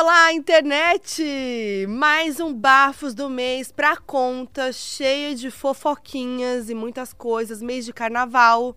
Olá, internet! Mais um Bafos do mês pra conta, cheio de fofoquinhas e muitas coisas, mês de carnaval.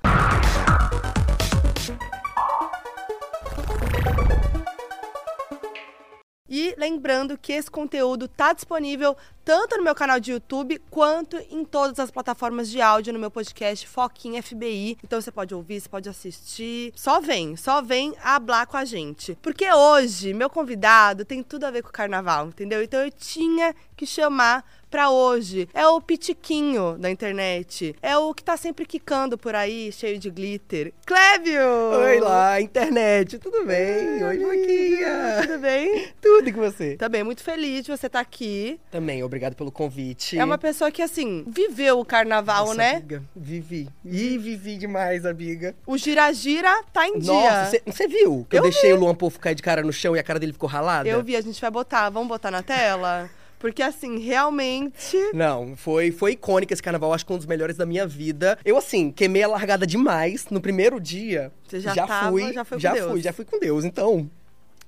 E lembrando que esse conteúdo tá disponível tanto no meu canal de YouTube quanto em todas as plataformas de áudio no meu podcast Foquinha FBI. Então você pode ouvir, você pode assistir. Só vem, só vem hablar com a gente. Porque hoje, meu convidado tem tudo a ver com o carnaval, entendeu? Então eu tinha que chamar pra hoje. É o pitiquinho da internet. É o que tá sempre quicando por aí, cheio de glitter. Clébio! Oi lá, internet, tudo bem? Oi, Foquinha! Tudo bem? Tudo com você? Também muito feliz de você estar aqui. Também, obrigado pelo convite. É uma pessoa que, assim, viveu o carnaval, Nossa, né? Amiga, vivi. Ih, vivi demais, amiga. O gira-gira tá em dia. Nossa, você viu que eu, Eu deixei o Luan Povo cair de cara no chão e a cara dele ficou ralada? Eu vi, a gente vai botar. Vamos botar na tela? Porque, assim, realmente. Não, foi, foi icônico esse carnaval, acho que um dos melhores da minha vida. Eu, assim, queimei a largada demais no primeiro dia. Você já tava, fui, já foi com já Deus. fui, já fui com Deus. Então,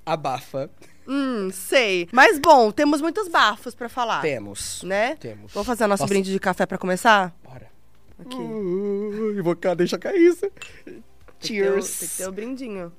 abafa. Hum, sei. Mas, bom, temos muitos bafos pra falar. Temos. Né? Temos. Vamos fazer o nosso Nossa. brinde de café pra começar? Bora. Aqui. Ui, vou cá, deixa cair isso. Tem que ter o- Cheers. Tem que ter o brindinho.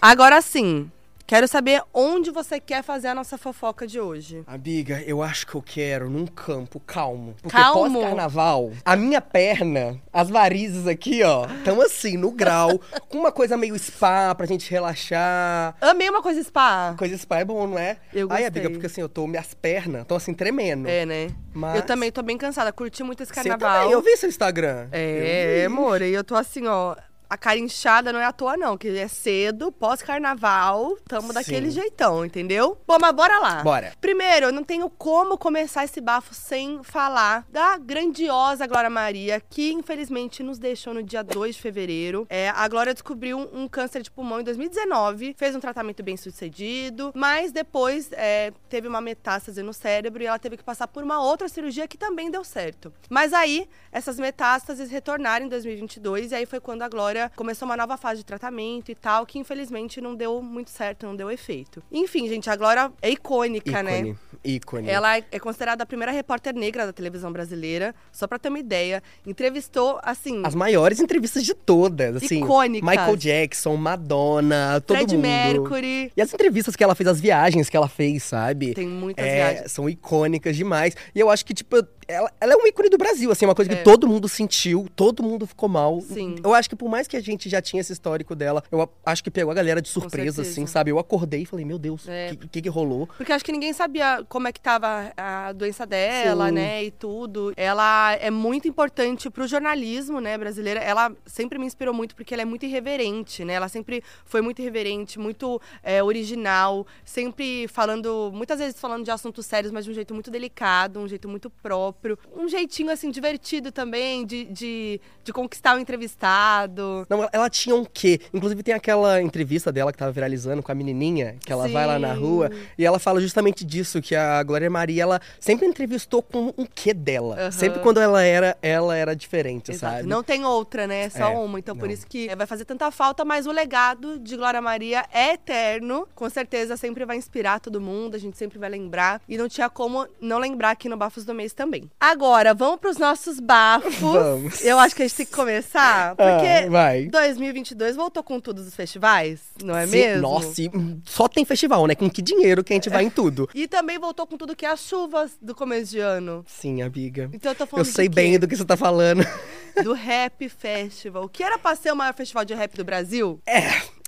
Agora sim, quero saber onde você quer fazer a nossa fofoca de hoje. Amiga, eu acho que eu quero num campo calmo. Porque Calmo? pós-carnaval, a minha perna, as varizes aqui, ó, estão assim, no grau, com uma coisa meio spa pra gente relaxar. Amei uma coisa spa. Coisa spa é bom, não é? Eu Ai, gostei. amiga, porque assim, eu tô, minhas pernas estão assim, tremendo. É, né? Mas- Eu também tô bem cansada. Curti muito esse Você carnaval. também, eu vi seu Instagram. É, amor, e eu tô assim, ó. A cara inchada não é à toa, não, que é cedo, pós-carnaval, tamo daquele Sim. jeitão, entendeu? Bom, mas bora lá. Bora. Primeiro, eu não tenho como começar esse bafo sem falar da grandiosa Glória Maria, que infelizmente nos deixou no dia 2 de fevereiro. É, a Glória descobriu um, um câncer de pulmão em 2019, fez um tratamento bem sucedido, mas depois é, teve uma metástase no cérebro e ela teve que passar por uma outra cirurgia que também deu certo. Mas aí, essas metástases retornaram em 2022 e aí foi quando a Glória começou uma nova fase de tratamento e tal, que infelizmente não deu muito certo, não deu efeito. Enfim, gente, a Glória é icônica, né? Ícone, ícone. Ela é considerada a primeira repórter negra da televisão brasileira, só pra ter uma ideia. Entrevistou, assim, As maiores entrevistas de todas, assim. Icônicas. Michael Jackson, Madonna, todo Fred mundo. Mercury. E as entrevistas que ela fez, as viagens que ela fez, sabe? Tem muitas É, viagens. São icônicas demais. E eu acho que, tipo, ela, ela é um ícone do Brasil, assim, uma coisa É. que todo mundo sentiu, todo mundo ficou mal. Sim. Eu acho que por mais que a gente já tinha esse histórico dela, eu acho que pegou a galera de surpresa, assim, sabe? Eu acordei e falei, meu Deus, o É. que, que que rolou? Porque acho que ninguém sabia como é que tava a doença dela, Sim. né, e tudo. Ela é muito importante pro jornalismo, né, brasileira. Ela sempre me inspirou muito porque ela é muito irreverente, né? Ela sempre foi muito irreverente, muito é, original, sempre falando, muitas vezes falando de assuntos sérios, mas de um jeito muito delicado, um jeito muito próprio. Um jeitinho, assim, divertido também, de, de, de conquistar o entrevistado. Não, ela, tinha um quê? Inclusive tem aquela entrevista dela que tava viralizando com a menininha, que ela vai lá na Sim. rua, e ela fala justamente disso, que a Glória Maria, ela sempre entrevistou com um quê dela. Aham. Sempre quando ela era, ela era diferente, Exato. sabe? Não tem outra, né? É só É, uma. Então, por não. isso que é, vai fazer tanta falta, mas o legado de Glória Maria é eterno. Com certeza sempre vai inspirar todo mundo, a gente sempre vai lembrar. E não tinha como não lembrar aqui no Bafos do Mês também. Agora, vamos pros nossos bafos. Vamos. Eu acho que a gente tem que começar, porque Ah, vai. 2022 voltou com tudo dos festivais, não é mesmo? Nossa, só tem festival, né? Com que dinheiro que a gente vai em tudo? E também voltou com tudo que é as chuvas do começo de ano. Sim, amiga. Então eu tô Eu falando de sei bem do que você tá falando. do Rap Festival, que era pra ser o maior festival de rap do Brasil. É.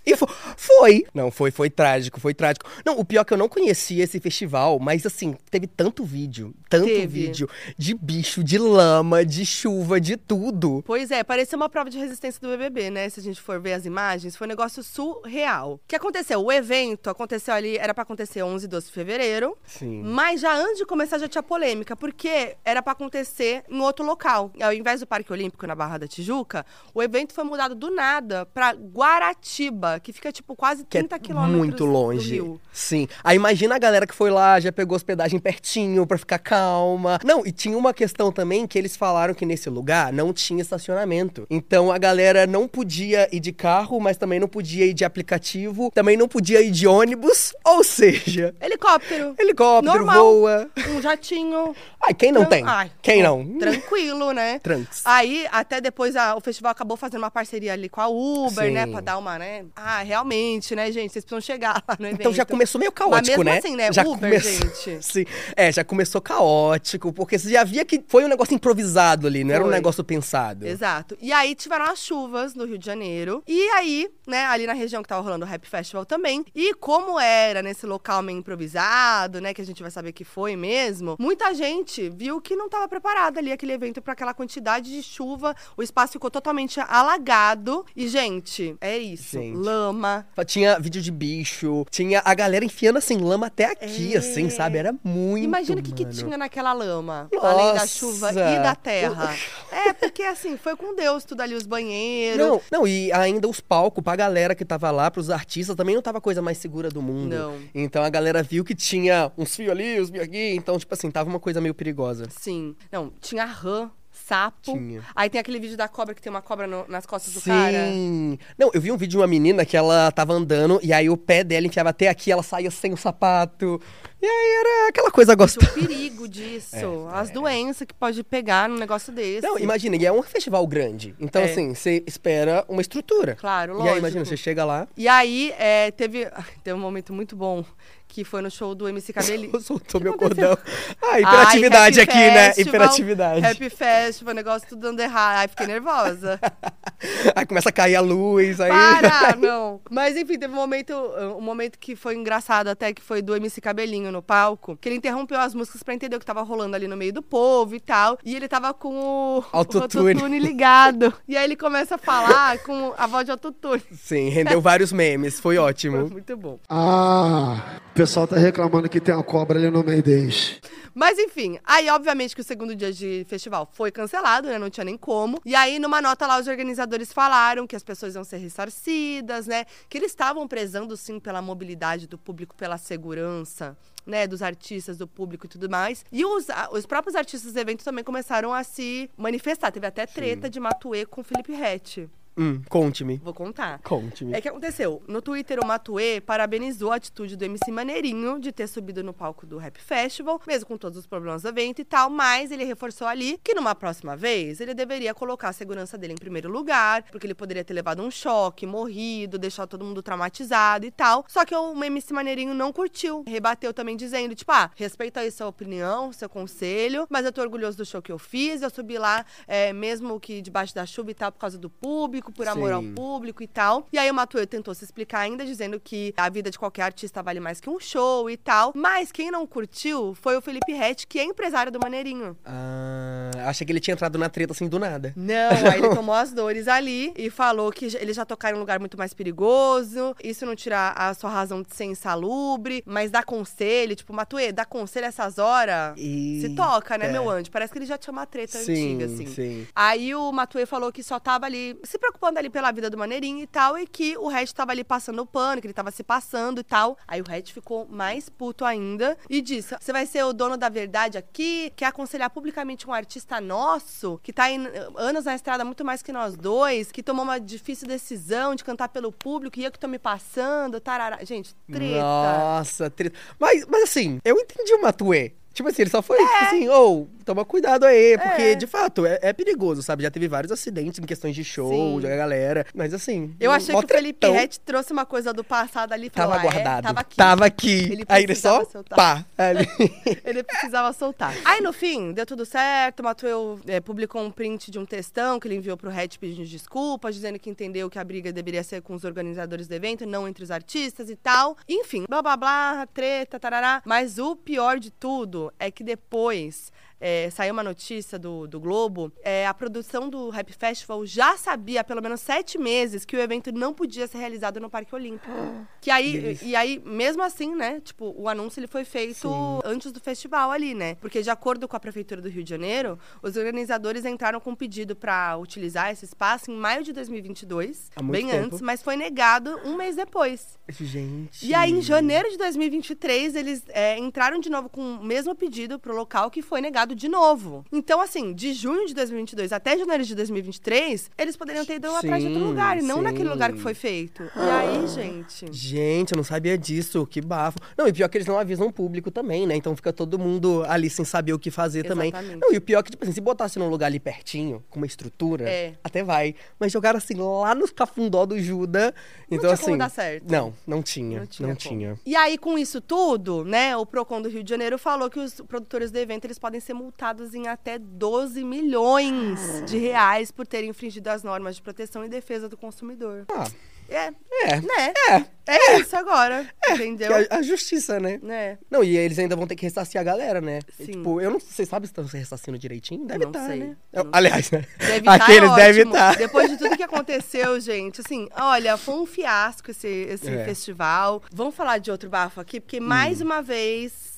E fo- foi. Não, foi, foi trágico, foi trágico. Não, o pior é que eu não conhecia esse festival, mas assim, teve tanto vídeo, tanto Teve. vídeo de bicho, de lama, de chuva, de tudo. Pois é, parecia uma prova de resistência do BBB, né? Se a gente for ver as imagens, foi um negócio surreal. O que aconteceu? O evento aconteceu ali, era pra acontecer 11 e 12 de fevereiro, Sim. mas já antes de começar já tinha polêmica, porque era pra acontecer em outro local. Ao invés do Parque Olímpico na Barra da Tijuca, o evento foi mudado do nada pra Guaratiba, Que fica, tipo, quase Que 30 é quilômetros muito longe. Rio. Sim. Aí imagina a galera que foi lá, já pegou hospedagem pertinho pra ficar calma. Não, e tinha uma questão também que eles falaram que nesse lugar não tinha estacionamento. Então a galera não podia ir de carro, mas também não podia ir de aplicativo, também não podia ir de ônibus. Ou seja, Helicóptero. helicóptero Normal. voa. Um jatinho. Ai, quem não Tran- tem? Ai, Quem pô, não? Tranquilo, né? Tranks. Aí, até depois, a- o festival acabou fazendo uma parceria ali com a Uber, Sim. né? Pra dar uma, né? Ah, realmente, né, gente? Vocês precisam chegar lá no evento. Então já começou meio caótico, mesmo né? assim, né? Já Uber, gente. Sim. É, já começou caótico, porque você já via que foi um negócio improvisado ali, não era um Foi. negócio pensado. Exato. E aí tiveram as chuvas no Rio de Janeiro. E aí, né, ali na região que tava rolando o Rap Festival também. E como era nesse local meio improvisado, né, que a gente vai saber que foi mesmo, muita gente viu que não tava preparada ali aquele evento pra aquela quantidade de chuva. O espaço ficou totalmente alagado. E, gente, é isso. Gente. Lama. Tinha vídeo de bicho, tinha a galera enfiando assim lama até aqui, É. assim, sabe? Era muito. Imagina o que, que tinha naquela lama, além da Nossa. chuva e da terra. É, porque assim, foi com Deus tudo ali, os banheiros. Não, não, e ainda os palcos pra galera que tava lá, pros artistas, também não tava a coisa mais segura do mundo. Não. Então a galera viu que tinha uns fios ali, uns fios aqui, então, tipo assim, tava uma coisa meio perigosa. Sim. Não, tinha rã, sapo. Tinha. Aí tem aquele vídeo da cobra que tem uma cobra no- nas costas do cara. Sim. Não, eu vi um vídeo de uma menina que ela tava andando e aí o pé dela enfiava até aqui, ela saía sem o sapato. E aí era aquela coisa O gostosa. perigo disso. As doenças que pode pegar num negócio desse. Não, imagina, e é um festival grande. Então, É. assim, você espera uma estrutura. Claro, E lógico. aí, imagina, você chega lá. E aí, é, teve, teve um momento muito bom, que foi no show do MC Cabelinho. Soltou meu aconteceu? cordão. Ah, hiperatividade Ai, aqui, né? Festival, Hiperatividade. Happy Festival, o negócio tudo dando errado. Aí fiquei nervosa. Aí começa a cair a luz, aí. Para, não. Mas enfim, teve um momento, um momento que foi engraçado até, que foi do MC Cabelinho no palco, que ele interrompeu as músicas pra entender o que tava rolando ali no meio do povo e tal. E ele tava com o Autotune. o autotune ligado. E aí ele começa a falar com a voz de autotune. Sim, rendeu vários memes, foi Foi ótimo. muito bom. Ah, pessoal tá reclamando que tem uma cobra ali no meio deles. Mas enfim, aí obviamente que o segundo dia de festival foi cancelado, né? Não tinha nem como. E aí, numa nota lá, os organizadores falaram que as pessoas iam ser ressarcidas, né? Que eles estavam prezando sim pela mobilidade do público, pela segurança. Né, dos artistas, do público e tudo mais. E os, os próprios artistas do evento também começaram a se manifestar. Teve até treta de Matuê com o Felipe Rett. Hum, conte-me. Vou contar. Conte-me. É que aconteceu. No Twitter, o Matuê parabenizou a atitude do MC Maneirinho de ter subido no palco do Rap Festival, mesmo com todos os problemas do evento e tal, mas ele reforçou ali que numa próxima vez ele deveria colocar a segurança dele em primeiro lugar, porque ele poderia ter levado um choque, morrido, deixar todo mundo traumatizado e tal. Só que o MC Maneirinho não curtiu. Rebateu também dizendo, tipo, ah, respeito aí sua opinião, seu conselho, mas eu tô orgulhoso do show que eu fiz, eu subi lá, é, mesmo que debaixo da chuva e tal, por causa do público, por amor ao Sim. público e tal. E aí o Matuê tentou se explicar ainda, dizendo que a vida de qualquer artista vale mais que um show e tal. Mas quem não curtiu foi o Felipe Rett, que é empresário do Maneirinho. Ah, achei que ele tinha entrado na treta assim do nada. Não, aí ele tomou as dores ali e falou que eles já tocaram em um lugar muito mais perigoso. Isso não tira a sua razão de ser insalubre, mas dá conselho. Tipo, Matuê, dá conselho essas horas. E... Se toca, né, É. meu anjo? Parece que ele já tinha uma treta Sim, antiga, assim. sim. Aí o Matuê falou que só tava ali se preocupando ali pela vida do Maneirinho e tal, e que o Red tava ali passando o pano, que ele tava se passando e tal. Aí o Red ficou mais puto ainda e disse: Você vai ser o dono da verdade aqui? Quer aconselhar publicamente um artista nosso, que tá em, anos na estrada muito mais que nós dois, que tomou uma difícil decisão de cantar pelo público e eu que tô me passando, tarará. Gente, treta. Nossa, treta. Mas, mas assim, eu entendi o Matuê. Tipo assim, ele só foi É. tipo assim, ou, toma cuidado aí, porque de fato é, é perigoso, sabe? Já teve vários acidentes em questões de show, Sim. da galera. Mas assim. Eu achei mó que o Felipe tretão. Rett trouxe uma coisa do passado ali e falou, Tava "Ah, é? guardado. Tava aqui. Ele aí ele só. precisava soltar. Pá. Ali. Ele precisava soltar. Aí, no fim, deu tudo certo. O Matuel é, publicou um print de um textão que ele enviou pro Red pedindo desculpas, dizendo que entendeu que a briga deveria ser com os organizadores do evento, não entre os artistas e tal. Enfim, blá blá blá, treta, tarará. Mas o pior de tudo é que depois. É, saiu uma notícia do, do Globo, é, a produção do Rap Festival já sabia há pelo menos sete meses que o evento não podia ser realizado no Parque Olímpico. Que aí, e aí, mesmo assim, né? Tipo, o anúncio ele foi feito Sim. antes do festival ali, né? Porque de acordo com a Prefeitura do Rio de Janeiro, os organizadores entraram com um pedido para utilizar esse espaço em maio de 2022, Há muito bem tempo. antes, mas foi negado um mês depois. Gente. E aí, em janeiro de 2023, eles é, entraram de novo com o mesmo pedido pro local que foi negado de novo. Então, assim, de junho de 2022 até janeiro de 2023, eles poderiam ter ido atrás de outro lugar e não sim. naquele lugar que foi feito. E aí, gente. Gente, eu não sabia disso, que bafo. Não, e pior que eles não avisam o público também, né? Então fica todo mundo ali sem saber o que fazer também. Exatamente. Não, e o pior é que, tipo assim, se botasse num lugar ali pertinho, com uma estrutura, É. até vai. Mas jogaram assim lá nos cafundó do Juda. Não então, tinha assim. como dar certo. Não, não tinha. Não tinha. Não tinha. E aí, com isso tudo, né, o Procon do Rio de Janeiro falou que os produtores do evento eles podem ser multados em até 12 milhões de reais por terem infringido as normas de proteção e defesa do consumidor. Ah, É, é. né? É. É isso agora, entendeu? É a, a justiça, né? Né? Não, e eles ainda vão ter que ressarcir a galera, né? E, Sim. tipo, eu não sei, sabe se estão se ressarcindo direitinho? Deve Não estar, sei, né? não Aliás, né? Deve tá, Aqueles é devem estar. Depois de tudo que aconteceu, gente, assim, olha, foi um fiasco esse, esse É. Hum. festival. Vamos falar de outro bafo aqui, porque mais uma vez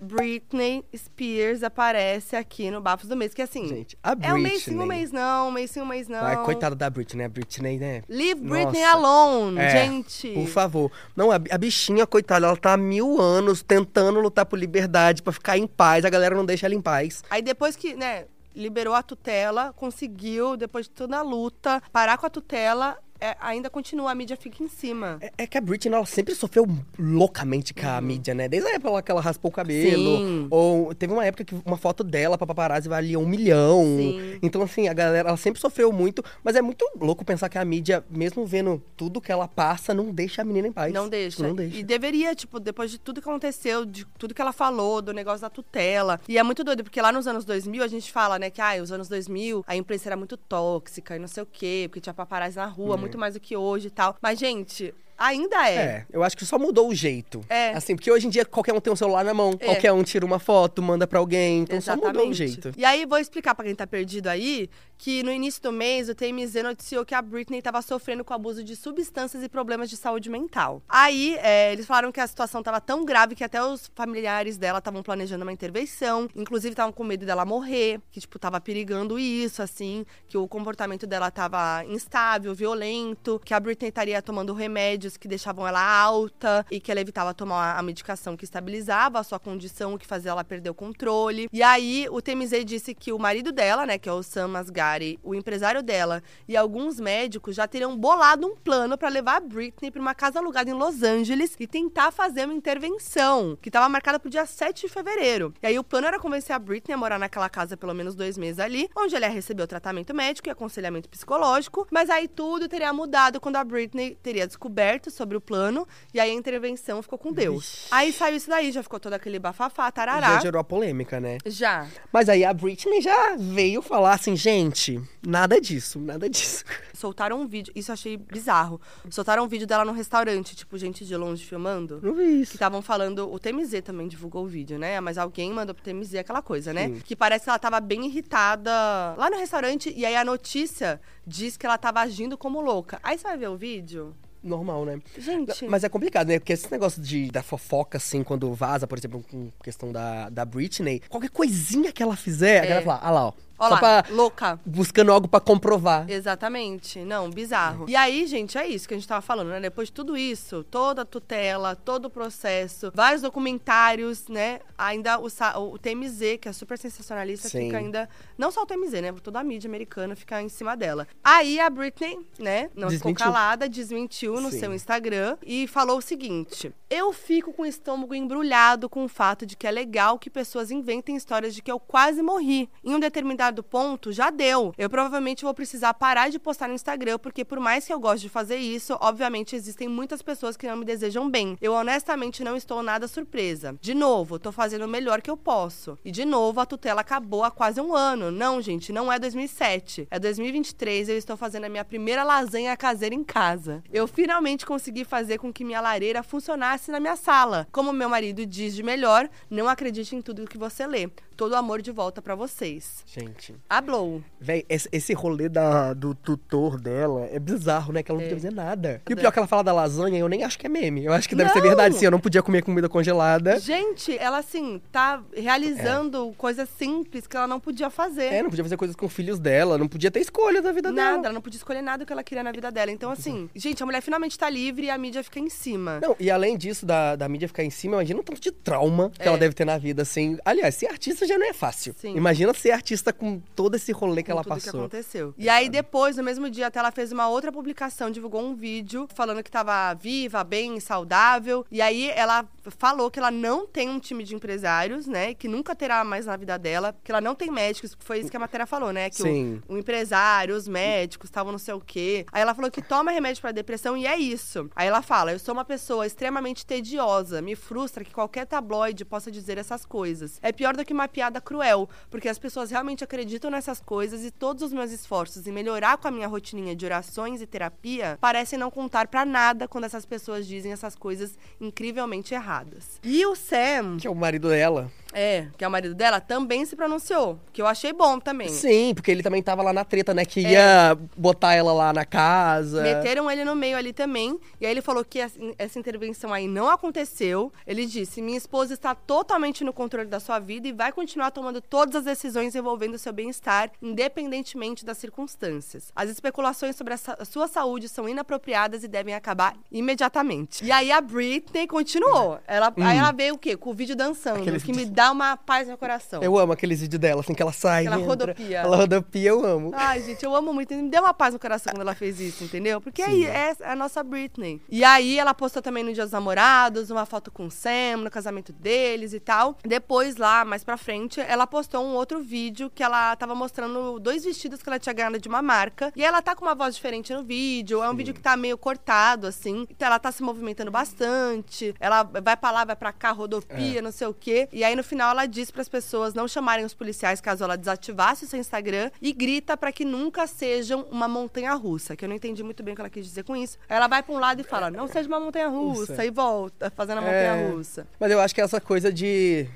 Britney Spears aparece aqui no Bafos do Mês, que assim, Gente, a é Britney. um mês sim, um mês não, um mês sim, um mês não. Ai, coitada da Britney, né? Britney, né? Leave Britney Nossa. alone, É, gente. Por favor. Não, a, a bichinha, coitada, ela tá há mil anos tentando lutar por liberdade, pra ficar em paz. A galera não deixa ela em paz. Aí depois que, né, liberou a tutela, conseguiu, depois de toda a luta, parar com a tutela, é, ainda continua, a mídia fica em cima. É, é que a Britney, ela sempre sofreu loucamente com a mídia, né? Desde a época que ela raspou o cabelo. Uhum. Sim. Ou teve uma época que uma foto dela pra paparazzi valia um milhão. Sim. Então, assim, a galera, ela sempre sofreu muito. Mas é muito louco pensar que a mídia, mesmo vendo tudo que ela passa, não deixa a menina em paz. Não deixa. Não deixa. E deveria, tipo, depois de tudo que aconteceu, de tudo que ela falou, do negócio da tutela. E é muito doido, porque lá nos anos 2000 a gente fala, né, que ah, os anos 2000 a imprensa era muito tóxica e não sei o quê, porque tinha paparazzi na rua, muito mais do que hoje e tal. Mas, gente, ainda é. É, eu acho que só mudou o jeito. É. Assim, porque hoje em dia qualquer um tem um celular na mão, É. qualquer um tira uma foto, manda pra alguém, então só mudou o Exatamente. jeito. E aí, vou explicar pra quem tá perdido aí que no início do mês o TMZ noticiou que a Britney tava sofrendo com abuso de substâncias e problemas de saúde mental. Aí, é, eles falaram que a situação tava tão grave que até os familiares dela estavam planejando uma intervenção. Inclusive, estavam com medo dela morrer, que, tipo, tava perigando isso, assim, que o comportamento dela tava instável, violento, que a Britney estaria tomando remédios que deixavam ela alta e que ela evitava tomar a medicação que estabilizava a sua condição, o que fazia ela perder o controle. E aí, o TMZ disse que o marido dela, né, que é o Sam Asghari, o empresário dela e alguns médicos já teriam bolado um plano para levar a Britney para uma casa alugada em Los Angeles e tentar fazer uma intervenção, que estava marcada pro dia 7 de fevereiro. E aí, o plano era convencer a Britney a morar naquela casa pelo menos dois meses ali, onde ela ia receber o tratamento médico e aconselhamento psicológico. Mas aí tudo teria mudado quando a Britney teria descoberto sobre o plano e aí a intervenção ficou com Deus. Aí saiu isso daí, já ficou todo aquele bafafá, tarará. Já gerou a polêmica, né? Já. Mas aí a Britney já veio falar assim, gente, nada disso, nada disso. Soltaram um vídeo, isso eu achei bizarro. Soltaram um vídeo dela no restaurante, tipo, gente de longe filmando. Não vi Que isso. estavam falando, o TMZ também divulgou o vídeo, né? Mas alguém mandou pro TMZ aquela coisa, né? Sim. Que parece que ela tava bem irritada lá no restaurante e aí a notícia diz que ela tava agindo como louca. Aí você vai ver o vídeo? Normal, né? Gente. Mas é complicado, né? Porque esse negócio de, da fofoca, assim, quando vaza, por exemplo, com questão da, da Britney, qualquer coisinha que ela fizer, a É. galera fala, ah lá, ó. Olha só lá, pra. louca. Buscando algo pra comprovar. Exatamente. Não, bizarro. E aí, gente, é isso que a gente tava falando, né? Depois de tudo isso, toda a tutela, todo o processo, vários documentários, né? Ainda o, o TMZ, que é super sensacionalista, Sim. fica ainda. Não só o TMZ, né? Toda a mídia americana fica em cima dela. Aí a Britney, né? Não ficou Desmentiu. calada, desmentiu no Sim. seu Instagram e falou o seguinte: Eu fico com o estômago embrulhado com o fato de que é legal que pessoas inventem histórias de que eu quase morri. Em um determinado ponto, já deu. Eu provavelmente vou precisar parar de postar no Instagram, porque por mais que eu goste de fazer isso, obviamente existem muitas pessoas que não me desejam bem. Eu honestamente não estou nada surpresa. De novo, tô fazendo o melhor que eu posso. E de novo, a tutela acabou há quase um ano. Não, gente, não é 2007. É 2023 e eu estou fazendo a minha primeira lasanha caseira em casa. Eu finalmente consegui fazer com que minha lareira funcionasse na minha sala. Como meu marido diz de melhor, não acredite em tudo que você lê. Todo o amor de volta pra vocês. Gente. A Blow. Véi, esse, esse rolê da, do tutor dela é bizarro, né? Que ela não É. podia fazer nada. E o Nada. pior é que ela fala da lasanha, eu nem acho que é meme. Eu acho que deve ser Não! verdade, sim. Eu não podia comer comida congelada. Gente, ela assim, tá realizando coisas simples que ela não podia fazer. É, não podia fazer coisas com filhos dela, não podia ter escolha da vida Nada, dela. ela não podia escolher nada que ela queria na vida dela. Então, assim, gente, a mulher finalmente tá livre e a mídia fica em cima. Não, e além disso, da, da mídia ficar em cima, imagina o tanto de trauma que É. ela deve ter na vida, assim. Aliás, ser artista já não é fácil. Sim. Imagina ser artista com todo esse rolê que com ela tudo que passou. aconteceu. E aí, depois, no mesmo dia, até ela fez uma outra publicação, divulgou um vídeo falando que tava viva, bem, saudável. E aí, ela falou que ela não tem um time de empresários, né? Que nunca terá mais na vida dela. Que ela não tem médicos, que foi isso que a matéria falou, né? Que o- Sim. o, empresário, os médicos, estavam não sei o quê. Aí ela falou que toma remédio pra depressão e é isso. Aí ela fala: Eu sou uma pessoa extremamente tediosa. Me frustra que qualquer tabloide possa dizer essas coisas. É pior do que uma piada cruel, porque as pessoas realmente acreditam nessas coisas e todos os meus esforços em melhorar com a minha rotininha de orações e terapia parecem não contar pra nada quando essas pessoas dizem essas coisas incrivelmente erradas. E o Sam, Que é o marido dela. É, que é o marido dela, também se pronunciou, que eu achei bom também. Sim, porque ele também tava lá na treta, né? É. Que ia botar ela lá na casa. Meteram ele no meio ali também. E aí ele falou que essa, intervenção aí não aconteceu. Ele disse: Minha esposa está totalmente no controle da sua vida e vai continuar tomando todas as decisões envolvendo o seu bem-estar, independentemente das circunstâncias. As especulações sobre a, sua saúde são inapropriadas e devem acabar imediatamente. E aí a Britney continuou. Ela, Aí ela veio o quê? Com o vídeo dançando, Hum. Aquele que me vídeo- dá uma paz no coração. Eu amo aqueles vídeos dela, assim, que ela sai. Ela rodopia. Ela rodopia, eu amo. Ai, gente, eu amo muito. Me deu uma paz no coração quando ela fez isso, entendeu? Porque Sim. aí é a nossa Britney. E aí ela postou também no Dia dos Namorados uma foto com o Sam, no casamento deles e tal. Depois, lá, mais pra frente, ela postou um outro vídeo que ela tava mostrando dois vestidos que ela tinha ganhado de uma marca. E ela tá com uma voz diferente no vídeo. É um vídeo que tá meio cortado, assim. Então ela tá se movimentando bastante. Ela vai pra lá, vai pra cá, rodopia, É. não sei o quê. E aí, no final, ela diz pras pessoas não chamarem os policiais caso ela desativasse o seu Instagram e grita pra que nunca sejam uma montanha russa, que eu não entendi muito bem o que ela quis dizer com isso. Ela vai pra um lado e fala: "Não seja uma montanha russa" Russa. e volta fazendo a É. montanha russa. Mas eu acho que essa coisa de.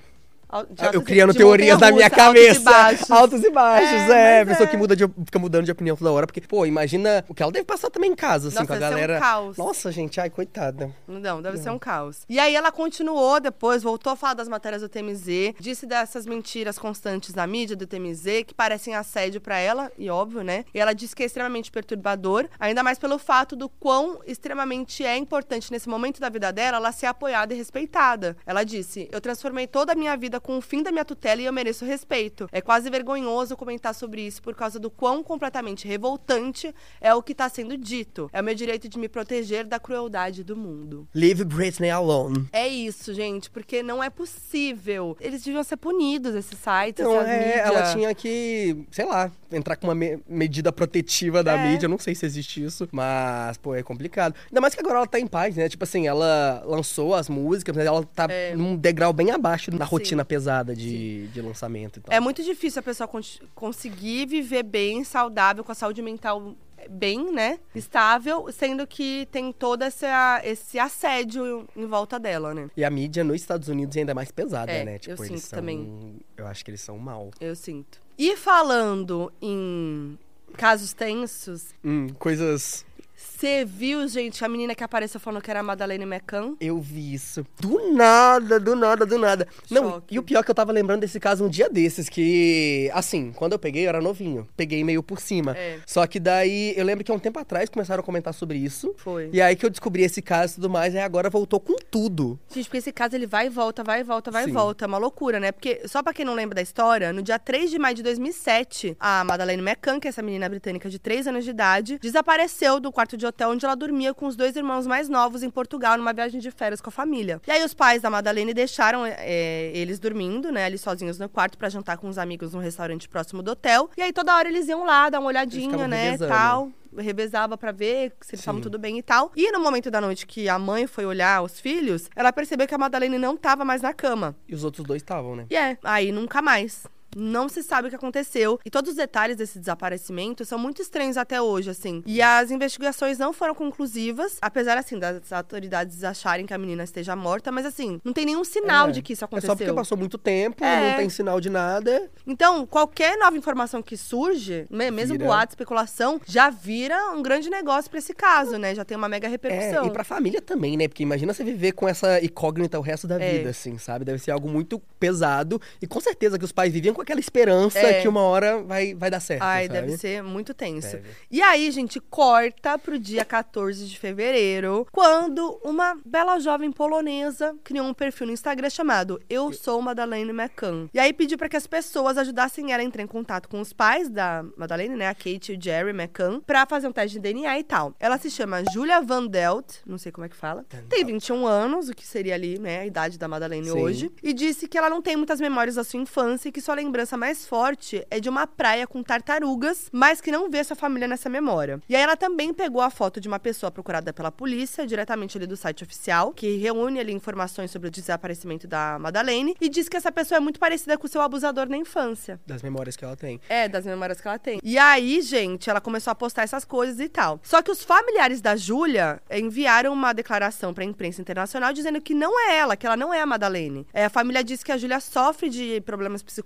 De eu criando de teorias na minha montanha-russa, altos e cabeça. baixos. Altos e baixos, É, é. Pessoa é. que muda de, fica mudando de opinião toda hora. Porque, pô, imagina o que ela deve passar também em casa, assim, Nossa, com a deve ser um galera. caos. Nossa, gente, ai, coitada. Não, deve ser um caos. E aí ela continuou depois, voltou a falar das matérias do TMZ, disse dessas mentiras constantes na mídia do TMZ, que parecem assédio pra ela, e óbvio, né? E ela disse que é extremamente perturbador, ainda mais pelo fato do quão extremamente é importante nesse momento da vida dela ela ser apoiada e respeitada. Ela disse: Eu transformei toda a minha vida com o fim da minha tutela e eu mereço respeito. É quase vergonhoso comentar sobre isso por causa do quão completamente revoltante é o que tá sendo dito. É o meu direito de me proteger da crueldade do mundo. Leave Britney alone. É isso, gente, porque não é possível. Eles deviam ser punidos, esses sites, essas é, mídias. ela tinha que, sei lá, entrar com uma me- medida protetiva da É. mídia. Eu não sei se existe isso, mas, pô, é complicado. Ainda mais que agora ela tá em paz, né? Tipo assim, ela lançou as músicas, mas ela tá É. num degrau bem abaixo da Sim. rotina pesada de, de lançamento e tal. É muito difícil a pessoa con- conseguir viver bem, saudável, com a saúde mental bem, né? Estável, sendo que tem todo esse, esse assédio em volta dela, né? E a mídia nos Estados Unidos é ainda mais pesada, É, né? Tipo, eu eles sinto são. também. Eu acho que eles são mal. Eu sinto. E falando em casos tensos, Hum, coisas. Você viu, gente, a menina que apareceu falando que era a Madeleine McCann? Eu vi isso. Do nada, do nada, do nada. Não, Choque. e o pior é que eu tava lembrando desse caso um dia desses, que, assim, quando eu peguei, eu era novinho. Peguei meio por cima. É. Só que daí, eu lembro que há um tempo atrás começaram a comentar sobre isso. Foi. E aí que eu descobri esse caso e tudo mais, e agora voltou com tudo. Gente, porque esse caso ele vai e volta, vai e volta, vai Sim. e volta. É uma loucura, né? Porque, só pra quem não lembra da história, no dia 3 de maio de 2007, a Madeleine McCann, que é essa menina britânica de 3 anos de idade, desapareceu do quarto de hotel onde ela dormia com os dois irmãos mais novos em Portugal, numa viagem de férias com a família. E aí os pais da Madeleine deixaram é, eles dormindo, né, ali sozinhos no quarto pra jantar com os amigos num restaurante próximo do hotel. E aí toda hora eles iam lá dar uma olhadinha, né, revezando. tal revezava pra ver se eles estavam tudo bem e tal. E no momento da noite que a mãe foi olhar os filhos, ela percebeu que a Madalene não tava mais na cama. E os outros dois estavam, né? E é, aí nunca mais. Não se sabe o que aconteceu. E todos os detalhes desse desaparecimento são muito estranhos até hoje, assim. E as investigações não foram conclusivas, apesar, assim, das autoridades acharem que a menina esteja morta, mas assim, não tem nenhum sinal É. de que isso É aconteceu. só porque passou muito tempo, É. não tem sinal de nada. Então, qualquer nova informação que surge, me- mesmo Vira. boato, especulação, já vira um grande negócio pra esse caso, né? Já tem uma mega É, repercussão. e pra família também, né? Porque imagina você viver com essa incógnita o resto da É. vida, assim, sabe? Deve ser algo muito pesado. E com certeza que os pais viviam com aquela esperança É. que uma hora vai, vai dar certo, Ai, sabe? deve ser muito tenso. Deve. E aí, gente, corta pro dia 14 de fevereiro, quando uma bela jovem polonesa criou um perfil no Instagram chamado Eu Sou Madeleine McCann. E aí pediu pra que as pessoas ajudassem ela a entrar em contato com os pais da Madeleine, né, a Kate e o Jerry McCann, pra fazer um teste de DNA e tal. Ela se chama Julia Van Delt, não sei como é que fala. Tem 21 anos, o que seria ali, né, a idade da Madeleine Sim. hoje. E disse que ela não tem muitas memórias da sua infância e que sua lembrança mais forte é de uma praia com tartarugas, mas que não vê sua família nessa memória. E aí ela também pegou a foto de uma pessoa procurada pela polícia, diretamente ali do site oficial, que reúne ali informações sobre o desaparecimento da Madeleine, e diz que essa pessoa é muito parecida com o seu abusador na infância. Das memórias que ela tem. É, das memórias que ela tem. E aí, gente, ela começou a postar essas coisas e tal. Só que os familiares da Júlia enviaram uma declaração pra imprensa internacional dizendo que não é ela, que ela não é a Madalene. É, a família disse que a Júlia sofre de problemas psicológicos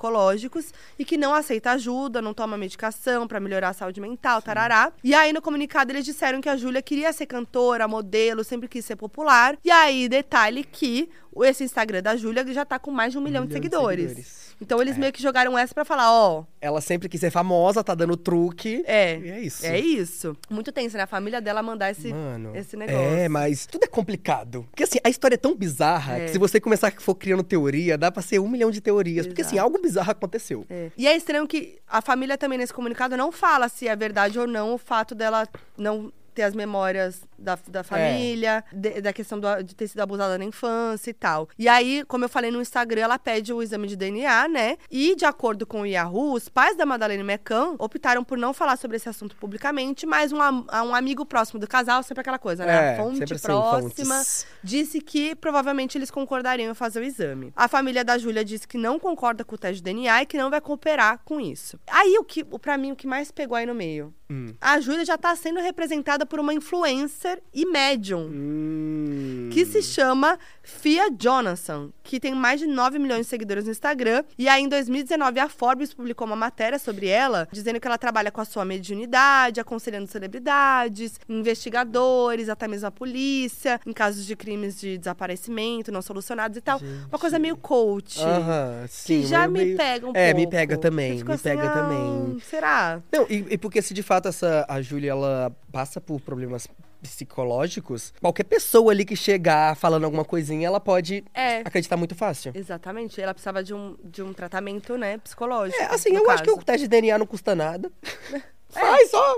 e que não aceita ajuda, não toma medicação pra melhorar a saúde mental, tarará. E aí, no comunicado, eles disseram que a Júlia queria ser cantora, modelo, sempre quis ser popular. E aí, detalhe que esse Instagram da Júlia já tá com mais de um, milhão, de seguidores. Então eles meio que jogaram essa pra falar, ó, Ela sempre quis ser famosa, tá dando truque. é. E é isso. É isso. Muito tenso, né? A família dela mandar esse, Mano. esse negócio. É, mas tudo é complicado. Porque assim, a história é tão bizarra É. que se você começar a for criando teoria, dá pra ser um milhão de teorias. Porque assim, Exato. algo bizarro aconteceu. É. E é estranho que a família também nesse comunicado não fala se é verdade ou não o fato dela não ter as memórias da, É. da família, de- da questão do- de ter sido abusada na infância e tal. E aí, como eu falei no Instagram, ela pede o exame de DNA, né? E, de acordo com o Yahoo, os pais da Madalene McCann optaram por não falar sobre esse assunto publicamente, mas um, um amigo próximo do casal, sempre aquela coisa, né? É, a fonte assim, próxima disse que provavelmente eles concordariam em fazer o exame. A família da Júlia disse que não concorda com o teste de DNA e que não vai cooperar com isso. Aí o que, pra mim, o que mais pegou aí no meio? Hum. A Júlia já tá sendo representada por uma influencer e médium. Hum. Que se chama Fia Jonathan, que tem mais de 9 milhões de seguidores no Instagram. E aí, em 2019, a Forbes publicou uma matéria sobre ela, dizendo que ela trabalha com a sua mediunidade, aconselhando celebridades, investigadores, até mesmo a polícia, em casos de crimes de desaparecimento não solucionados e tal. Uma coisa meio coach. Aham, sim. que já me meio- pega um É, pouco. me pega também, me assim, pega ah, também. Será? Não, e, e porque se de fato essa, a Júlia, ela passa por problemas psicológicos, qualquer pessoa ali que chegar falando alguma coisinha, ela pode É. acreditar muito fácil. Exatamente. Ela precisava de um, de um tratamento, né, psicológico. É, assim, eu acho que caso. o teste de DNA não custa nada. Faz só.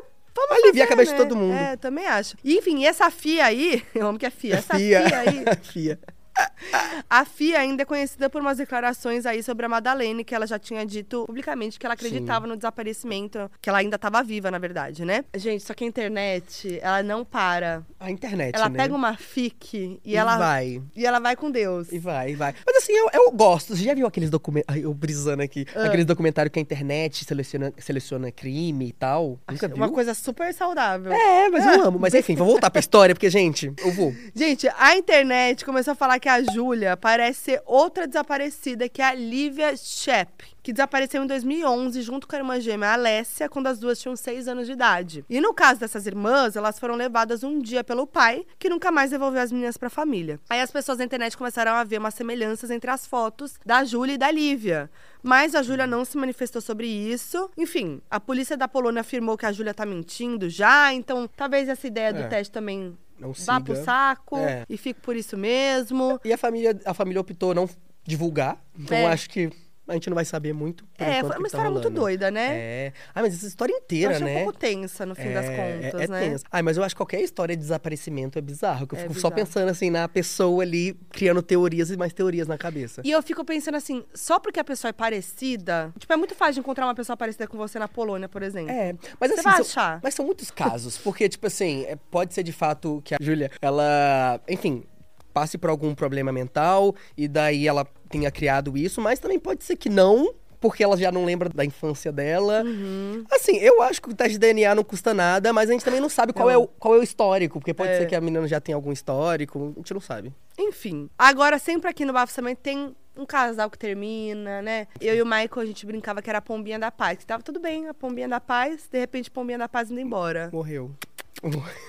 Alivia a fazer, cabeça né? de todo mundo. É, também acho. E, enfim, e essa FIA aí, eu amo que é FIA, essa Fia. FIA aí, Fia. a FIA ainda é conhecida por umas declarações aí sobre a Madalene, que ela já tinha dito publicamente que ela acreditava no desaparecimento, que ela ainda estava viva, na verdade, né? Gente, só que a internet, ela não para. A internet, Ela né? pega uma fic e, E ela vai. e ela vai com Deus. E vai, e vai. Mas assim, eu, eu gosto. Você já viu aqueles documentários. Eu brisando aqui. Ah. Aqueles documentários que a internet seleciona, seleciona crime e tal. Nunca viu? Uma coisa super saudável. É, mas eu amo. Mas enfim, vou voltar pra história, porque, gente, eu vou. Gente, a internet começou a falar que a Júlia parece ser outra desaparecida, que é a Lívia Shep, que desapareceu em 2011 junto com a irmã gêmea Alessia, quando as duas tinham seis anos de idade. E no caso dessas irmãs, elas foram levadas um dia pelo pai, que nunca mais devolveu as meninas pra família. Aí as pessoas na internet começaram a ver umas semelhanças entre as fotos da Júlia e da Lívia. Mas a Júlia não se manifestou sobre isso. Enfim, a polícia da Polônia afirmou que a Júlia tá mentindo já, então talvez essa ideia do É. teste também Não vá siga. pro saco É. e fico por isso mesmo. E a família, a família optou não divulgar. Então É. acho que a gente não vai saber muito. É, foi uma tá história muito rolando. doida, né? É. Ah, mas essa história Eu inteira, achei né? um pouco tensa no fim das É, contas, é né? tenso. Ah, mas eu acho que qualquer história de desaparecimento é bizarro. Que eu É fico só bizarro. pensando assim na pessoa ali criando teorias e mais teorias na cabeça. E eu fico pensando assim, só porque a pessoa é parecida. Tipo, é muito fácil de encontrar uma pessoa parecida com você na Polônia, por exemplo. É, mas Você assim, vai são, achar? mas são muitos casos, porque tipo assim, é, pode ser de fato que a Júlia, ela, enfim, passe por algum problema mental e daí ela tenha criado isso, mas também pode ser que não, porque ela já não lembra da infância dela. Uhum. Assim, eu acho que o teste de DNA não custa nada, mas a gente também não sabe qual, Não. é, o, qual é o histórico, porque pode É. ser que a menina já tenha algum histórico, a gente não sabe. Enfim. Agora, sempre aqui no Bafo também tem um casal que termina, né? Eu e o Michael, a gente brincava que era a pombinha da paz. Que tava tudo bem, a pombinha da paz, de repente, a pombinha da paz indo embora. Morreu.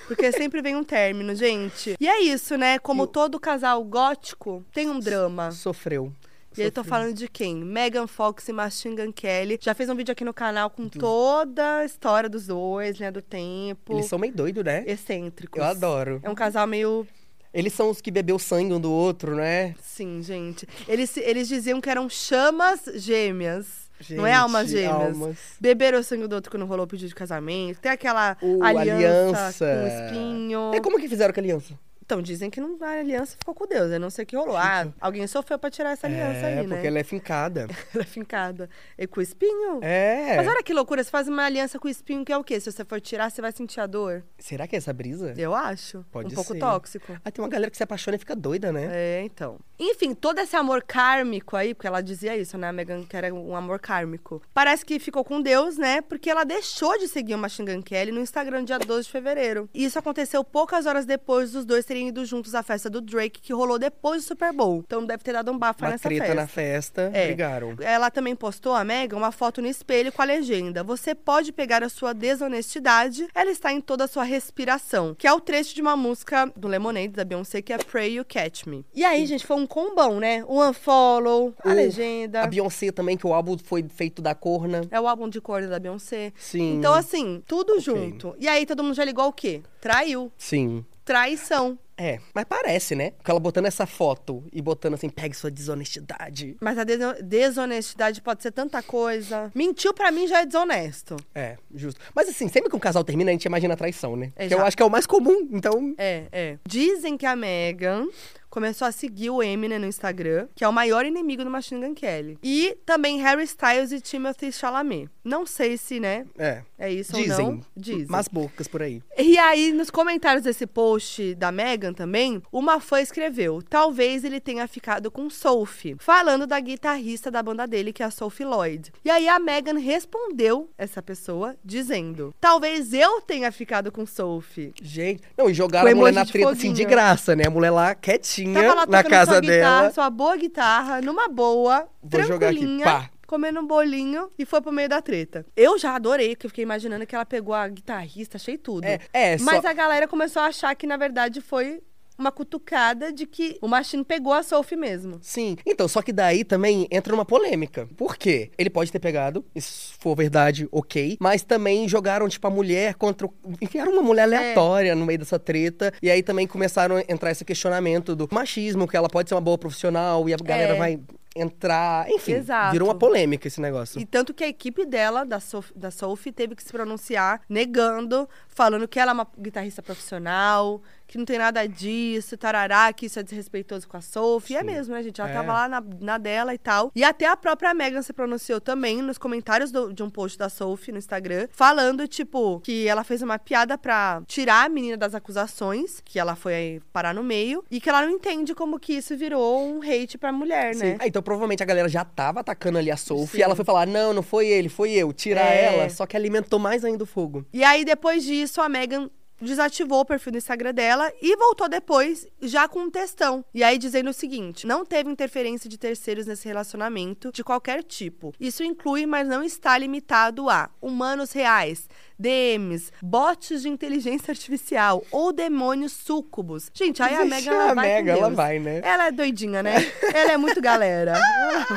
Porque sempre vem um término, gente. E é isso, né? Como E o- todo casal gótico, tem um drama. Sofreu. E aí eu tô falando de quem? Megan Fox e Machine Gun Kelly. Já fez um vídeo aqui no canal com toda a história dos dois, né? Do tempo. Eles são meio doidos, né? excêntricos. Eu adoro. É um casal meio Eles são os que bebeu sangue um do outro, né? Sim, gente. Eles, eles diziam que eram chamas gêmeas. Não é almas Gente, gêmeas. almas. Beberam o sangue do outro quando rolou o pedido de casamento. Tem aquela O aliança, aliança. com espinho. É como que fizeram com a aliança? Então, dizem que não, a aliança ficou com Deus. Eu não sei o que rolou. Ah, alguém sofreu pra tirar essa aliança é, aí, né? porque ela é fincada. Ela é fincada. E com espinho? É. Mas olha que loucura, você faz uma aliança com espinho, que é o quê? Se você for tirar, você vai sentir a dor? Será que é essa brisa? Eu acho. Pode um pouco ser. tóxico. Ah, tem uma galera que se apaixona e fica doida, né? É, então. Enfim, todo esse amor kármico aí, porque ela dizia isso, né? A Megan que era um amor kármico. Parece que ficou com Deus, né? Porque ela deixou de seguir o Machine Gun Kelly no Instagram dia 12 de fevereiro. E isso aconteceu poucas horas depois dos dois terem ido juntos à festa do Drake, que rolou depois do Super Bowl. Então deve ter dado um bafo nessa treta festa. na festa, É. brigaram. Ela também postou, a Megan, uma foto no espelho com a legenda: Você pode pegar a sua desonestidade, ela está em toda a sua respiração. Que é o trecho de uma música do Lemonade, da Beyoncé, que é Pray You Catch Me. E aí, gente, foi um combão, né? O unfollow, a O- legenda. A Beyoncé também, que o álbum foi feito da Corna. É o álbum de corda da Beyoncé. Sim. Então, assim, tudo junto. E aí, todo mundo já ligou o quê? Traiu. Sim. Traição. É, mas parece, né? Porque ela botando essa foto e botando assim, pegue sua desonestidade. Mas a deso- desonestidade pode ser tanta coisa. Mentiu pra mim já é desonesto. É, justo. Mas assim, sempre que um casal termina, a gente imagina a traição, né? É, que eu já. acho que é o mais comum, então. É, é. Dizem que a Megan começou a seguir o Eminem no Instagram, que é o maior inimigo do Machine Gun Kelly. E também Harry Styles e Timothy Chalamet. Não sei se, né, É. é isso ou Dizem. não. Dizem. Mas bocas por aí. E aí, nos comentários desse post da Megan também, uma fã escreveu: talvez ele tenha ficado com Sophie, falando da guitarrista da banda dele, que é a Sophie Lloyd. E aí a Megan respondeu essa pessoa dizendo: talvez eu tenha ficado com Sophie. Gente. Não, e jogaram Com a mulher na treta assim de graça, né? A mulher lá quietinha Tava lá na casa sua guitarra, dela. sua boa guitarra, numa boa, Vou jogar aqui, pá. comendo um bolinho e foi pro meio da treta. Eu já adorei, que eu fiquei imaginando que ela pegou a guitarrista, achei tudo. É, é, só- Mas a galera começou a achar que, na verdade, foi uma cutucada de que o Machine pegou a Sophie mesmo. Sim. Então, só que daí também entra numa polêmica. Por quê? Ele pode ter pegado, se for verdade, ok. Mas também jogaram, tipo, a mulher contra. o- Enfiaram uma mulher aleatória no meio dessa treta. E aí também começaram a entrar esse questionamento do machismo, que ela pode ser uma boa profissional e a galera É. vai entrar. Enfim, Exato. virou uma polêmica esse negócio. E tanto que a equipe dela, da, Sof da Sophie, teve que se pronunciar negando, falando que ela é uma guitarrista profissional, que não tem nada disso, tarará, que isso é desrespeitoso com a Sophie. É mesmo, né, gente? Ela É. tava lá na, na dela e tal. E até a própria Megan se pronunciou também nos comentários do- de um post da Sophie no Instagram, falando, tipo, que ela fez uma piada pra tirar a menina das acusações, que ela foi aí parar no meio, e que ela não entende como que isso virou um hate pra mulher, né? Sim. Ah, então provavelmente a galera já tava atacando ali a Sophie. E ela foi falar: não, não foi ele, foi eu. Tirar É. ela. Só que alimentou mais ainda o fogo. E aí, depois disso, a Megan desativou o perfil do Instagram dela e voltou depois, já com um textão. E aí dizendo o seguinte: não teve interferência de terceiros nesse relacionamento de qualquer tipo. Isso inclui, mas não está limitado a humanos reais, DMs, bots de inteligência artificial ou demônios súcubos. Gente, aí a Megan ela a vai com Megan, ela vai, né? Ela é doidinha, né? ela é muito galera.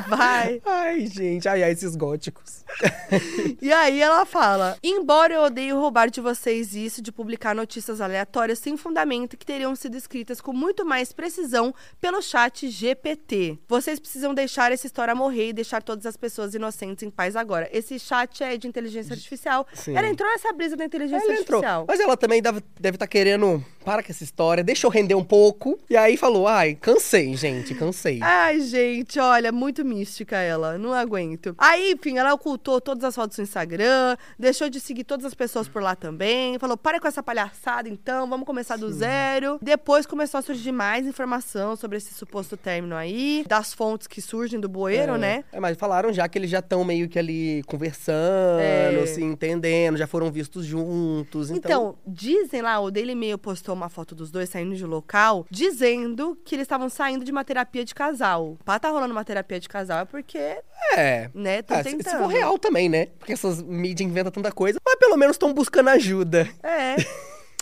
Vai. Ai, gente, ai, ai, esses góticos. E aí ela fala: Embora eu odeie roubar de vocês isso de publicar notícias aleatórias sem fundamento que teriam sido escritas com muito mais precisão pelo chat GPT. Vocês precisam deixar essa história morrer e deixar todas as pessoas inocentes em paz agora. Esse chat é de inteligência artificial. Sim. Ela entrou nessa brisa da inteligência Ela entrou. artificial. Mas ela também deve estar querendo para com essa história, deixa eu render um pouco. E aí falou, ai, cansei, gente, cansei. Ai, gente, olha, muito mística ela, não aguento. Aí, enfim, ela ocultou todas as fotos no Instagram, deixou de seguir todas as pessoas por lá também, falou, para com essa palhaçada então, vamos começar do zero. Depois começou a surgir mais informação sobre esse suposto término aí, das fontes que surgem do bueiro, É. né? É, mas falaram já que eles já estão meio que ali conversando, É. se entendendo, já foram vistos juntos. Então, Então, dizem lá, o Daily Mail postou uma foto dos dois saindo de local, dizendo que eles estavam saindo de uma terapia de casal. Pra tá rolando uma terapia de casal é porque, é. né, tão Ah, tentando. se for real também, né? Porque essas mídias inventam tanta coisa, mas pelo menos estão buscando ajuda. É.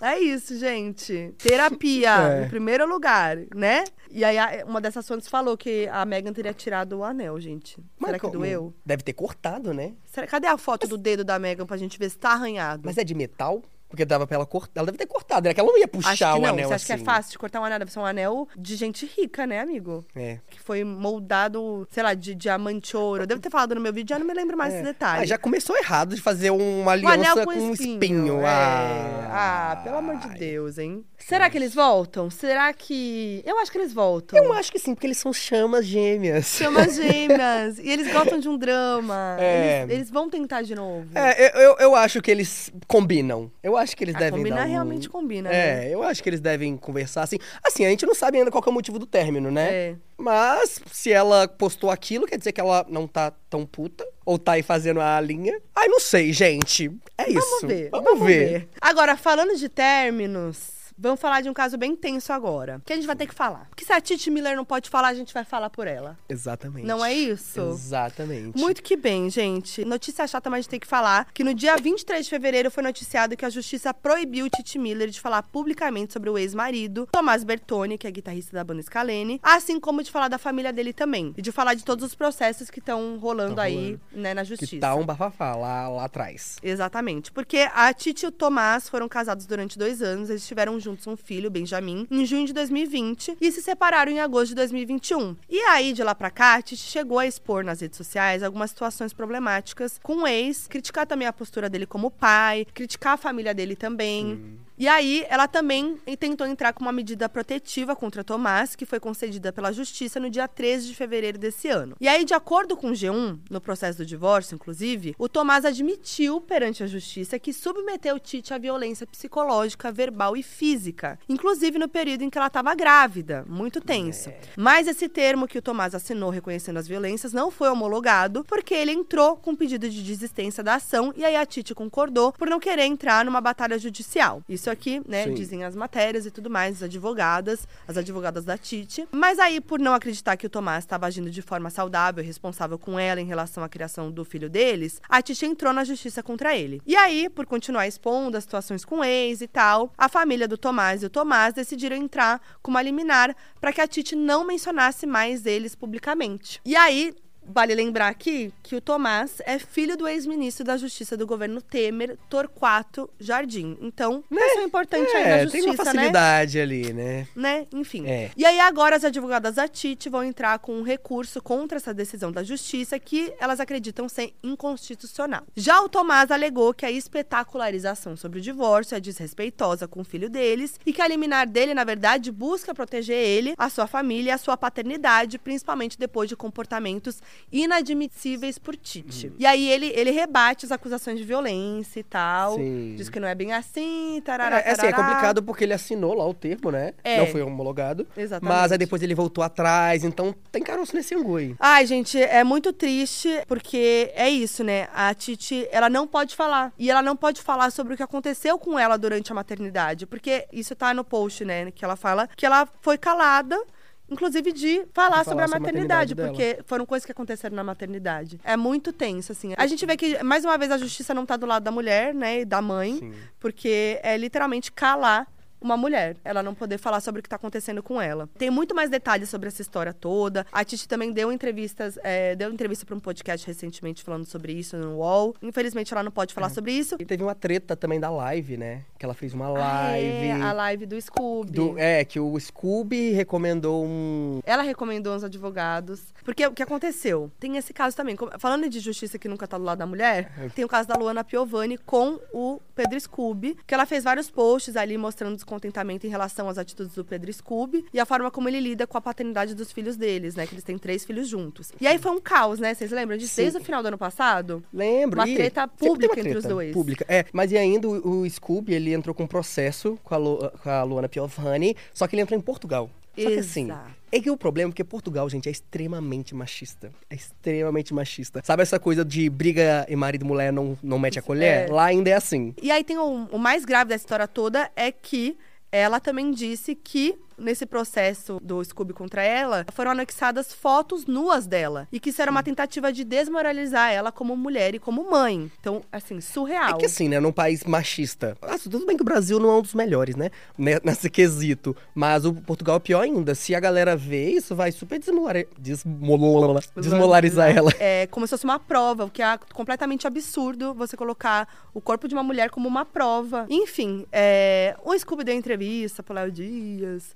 É isso, gente. Terapia, É. em primeiro lugar, né? E aí, uma dessas fontes falou que a Megan teria tirado o anel, gente. Será que doeu? Deve ter cortado, né? Será- Cadê a foto do dedo da Megan pra gente ver se tá arranhado? Mas é de metal? Porque dava pra ela cortar. Ela deve ter cortado, né? Que ela não ia puxar Acho que o não. anel Você acha que assim. é fácil de cortar um anel? Deve ser um anel de gente rica, né, amigo? É. Que foi moldado, sei lá, de diamante ouro. Eu devo ter falado no meu vídeo, já não me lembro mais É. esse detalhe. Ah, já começou errado de fazer uma Um aliança anel com, com um espinho. espinho. é. Ah. Ah, pelo amor de Deus, hein? Será que eles voltam? Será que. Eu acho que eles voltam. Eu acho que sim, porque eles são chamas gêmeas. Chamas gêmeas. e eles gostam de um drama. É. Eles, eles vão tentar de novo. É, eu, eu, eu acho que eles combinam. Eu acho que eles Ah, devem combinar um... realmente combina, né? É, eu acho que eles devem conversar assim. Assim, a gente não sabe ainda qual que é o motivo do término, né? É. Mas se ela postou aquilo, quer dizer que ela não tá tão puta. Ou tá aí fazendo a linha. Ai, não sei, gente. É isso. Vamos ver. Vamos, ver. Agora, falando de términos. Vamos falar de um caso bem tenso agora. Que a gente vai ter que falar. Porque se a Titi Miller não pode falar, a gente vai falar por ela. Exatamente. Não é isso? Exatamente. Muito que bem, gente. Notícia chata, mas a gente tem que falar que no dia 23 de fevereiro foi noticiado que a justiça proibiu Titi Miller de falar publicamente sobre o ex-marido, Tomás Bertoni, que é guitarrista da banda Scalene, assim como de falar da família dele também. E de falar de todos os processos que estão rolando aí, né, na justiça. Que tá um bafafá lá, lá atrás. Exatamente. Porque a Titi e o Tomás foram casados durante dois anos, eles tiveram juntos um filho, Benjamin, em junho de 2020 e se separaram em agosto de 2021. E aí, de lá pra cá, Titi chegou a expor nas redes sociais algumas situações problemáticas com o ex, criticar também a postura dele como pai, criticar a família dele também. E aí, ela também tentou entrar com uma medida protetiva contra Tomás, que foi concedida pela Justiça no dia 13 de fevereiro desse ano. E aí, de acordo com o G1, no processo do divórcio, inclusive, o Tomás admitiu perante a Justiça que submeteu Tite à violência psicológica, verbal e física, inclusive no período em que ela estava grávida. Muito tenso. Mas esse termo que o Tomás assinou reconhecendo as violências não foi homologado, porque ele entrou com pedido de desistência da ação e aí a Tite concordou por não querer entrar numa batalha judicial. Isso aqui, né, Sim. dizem as matérias e tudo mais, as advogadas, as advogadas da Tite. Mas aí, por não acreditar que o Tomás estava agindo de forma saudável e responsável com ela em relação à criação do filho deles, a Tite entrou na justiça contra ele. E aí, por continuar expondo as situações com o ex e tal, a família do Tomás e o Tomás decidiram entrar com uma liminar para que a Tite não mencionasse mais eles publicamente. E aí, Vale lembrar aqui que o Tomás é filho do ex-ministro da Justiça do governo Temer, Torquato Jardim. Então, pessoa importante aí na É, justiça, tem uma né? facilidade ali, né? né? Enfim. É. E aí agora as advogadas da Tite vão entrar com um recurso contra essa decisão da justiça que elas acreditam ser inconstitucional. Já o Tomás alegou que a espetacularização sobre o divórcio é desrespeitosa com o filho deles e que a liminar dele, na verdade, busca proteger ele, a sua família e a sua paternidade, principalmente depois de comportamentos inadmissíveis por Tite. Uhum. E aí ele, ele rebate as acusações de violência e tal. Sim. Diz que não é bem assim, tarará, É, assim, é tarará. complicado porque ele assinou lá o termo, né? É. Não foi homologado. Exatamente. Mas aí depois ele voltou atrás, então tem caroço nesse angu aí. Ai, gente, é muito triste, porque é isso, né? A Titi, ela não pode falar. E ela não pode falar sobre o que aconteceu com ela durante a maternidade. Porque isso tá no post, né? Que ela fala que ela foi calada. Inclusive de falar, De falar sobre a maternidade, maternidade porque foram coisas que aconteceram na maternidade. É muito tenso, assim. A gente vê que, mais uma vez, a justiça não tá do lado da mulher, né? E da mãe. Sim. Porque é literalmente calar uma mulher, ela não poder falar sobre o que tá acontecendo com ela. Tem muito mais detalhes sobre essa história toda. A Titi também deu entrevistas, é, deu entrevista para um podcast recentemente falando sobre isso no UOL. Infelizmente ela não pode falar sobre isso. E teve uma treta também da live, né? Que ela fez uma Ah, live. é, a live do Scooby. do- é, que o Scooby recomendou um. Ela recomendou uns advogados. Porque o que aconteceu? Tem esse caso também. Falando de justiça que nunca tá do lado da mulher, tem o caso da Luana Piovani com o Pedro Scooby, que ela fez vários posts ali mostrando descontentamento em relação às atitudes do Pedro Scooby e a forma como ele lida com a paternidade dos filhos deles, né? Que eles têm três filhos juntos. E aí foi um caos, né? Vocês lembram disso? Desde o final do ano passado? Lembro. Uma treta tem uma pública entre os treta dois. Pública. É, mas e ainda o, o Scooby, ele entrou com um processo com a, Lu- com a Luana Piovani, só que ele entrou em Portugal. Só que assim, Exato. É que o problema é porque Portugal, gente, é extremamente machista. É extremamente machista. Sabe essa coisa de briga e marido e mulher não, não mete a colher? É. Lá ainda é assim. E aí tem o, o mais grave dessa história toda é que ela também disse que nesse processo do Scooby contra ela, foram anexadas fotos nuas dela. E que isso era uma tentativa de desmoralizar ela como mulher e como mãe. Então, assim, surreal. É que assim, né, num país machista. Ah, tudo bem que o Brasil não é um dos melhores, né? né, Nesse quesito. Mas o Portugal é pior ainda. Se a galera vê isso, vai super desmolari- desmola- desmolarizar ela. É como se fosse uma prova, o que é completamente absurdo você colocar o corpo de uma mulher como uma prova. Enfim, é, o Scooby deu entrevista pro Léo Dias,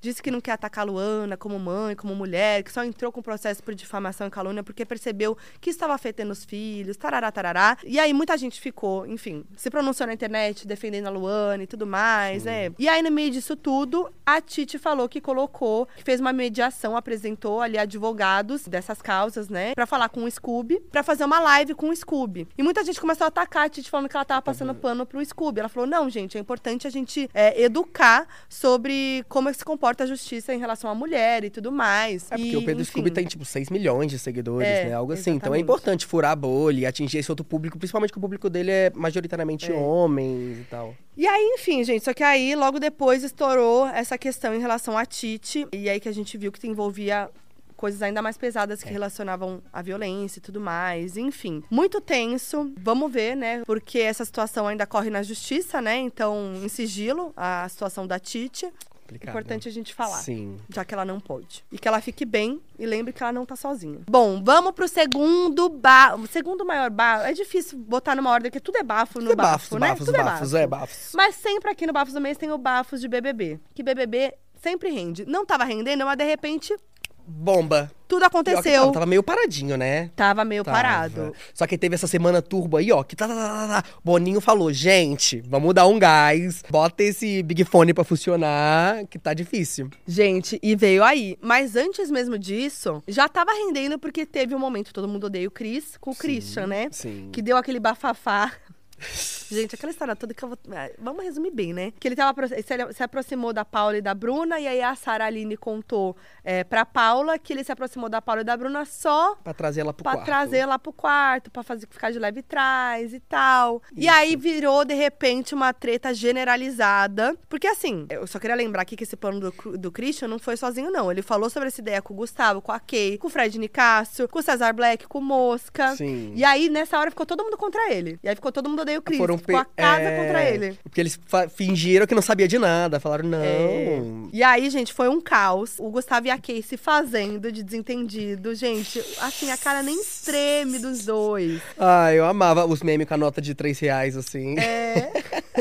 disse que não quer atacar a Luana como mãe, como mulher, que só entrou com processo por difamação e calúnia porque percebeu que estava afetando os filhos, tarará, tarará. E aí muita gente ficou, enfim, se pronunciou na internet defendendo a Luana e tudo mais, né? E aí no meio disso tudo, a Titi falou que colocou, que fez uma mediação, apresentou ali advogados dessas causas, né, Pra falar com o Scooby, pra fazer uma live com o Scooby. E muita gente começou a atacar a Titi falando que ela tava passando pano pro Scooby. Ela falou: "Não, gente, é importante a gente é, educar sobre como é que se comporta a justiça em relação à mulher e tudo mais". É porque E, o Pedro enfim, Scooby tem, tipo, 6 milhões de seguidores, É, né? Algo assim. Então é importante furar a bolha e atingir esse outro público, principalmente que o público dele é majoritariamente É. homens e tal. E aí, enfim, gente, só que aí logo depois estourou essa questão em relação à Titi, e aí que a gente viu que envolvia coisas ainda mais pesadas que É. relacionavam à violência e tudo mais, enfim. Muito tenso, vamos ver, né? Porque essa situação ainda corre na justiça, né? Então, em sigilo, a situação da Titi. Complicado. Importante a gente falar. Sim. Já que ela não pode. E que ela fique bem e lembre que ela não tá sozinha. Bom, vamos pro segundo ba... O segundo maior bafo. É difícil botar numa ordem, porque tudo é bafo no Tudo é bafo, bafos, né? bafos, tudo bafos, é bafos. mas sempre aqui no Bafos do Mês tem o Bafos de BBB. Que BBB sempre rende. Não tava rendendo, mas de repente Bomba. tudo aconteceu. Tava, tava meio paradinho, né? Tava meio Tava. parado. Só que teve essa semana turbo aí, ó, que tá, tá, tá, tá, tá. Boninho falou, gente, vamos dar um gás, bota esse Big Fone pra funcionar, que tá difícil. Gente, e veio aí. Mas antes mesmo disso, já tava rendendo porque teve um momento, todo mundo odeia o Chris, com o Christian, né? Sim. Que deu aquele bafafá. Gente, aquela história toda que eu vou. ah, Vamos resumir bem, né? Que ele tava, se, aproximou da Paula e da Bruna, e aí a Sara Aline contou é, pra Paula que ele se aproximou da Paula e da Bruna só Pra trazer ela pro Pra quarto. trazer lá pro quarto, pra fazer ficar de leve trás e tal. E Isso. aí virou, de repente, uma treta generalizada. Porque assim, eu só queria lembrar aqui que esse plano do, do Christian não foi sozinho, não. Ele falou sobre essa ideia com o Gustavo, com a Kay, com o Fred Nicásio, com o Cesar Black, com o Mosca. Sim. E aí, nessa hora, ficou todo mundo contra ele. E aí ficou todo mundo odeia o Chris. Foram ficou a casa é, contra ele. Porque eles fingiram que não sabia de nada. Falaram, não. É. E aí, gente, foi um caos. O Gustavo e a Kay se fazendo de desentendido. Gente, assim, a cara nem treme dos dois. Ah, eu amava os memes com a nota de 3 reais, assim. É.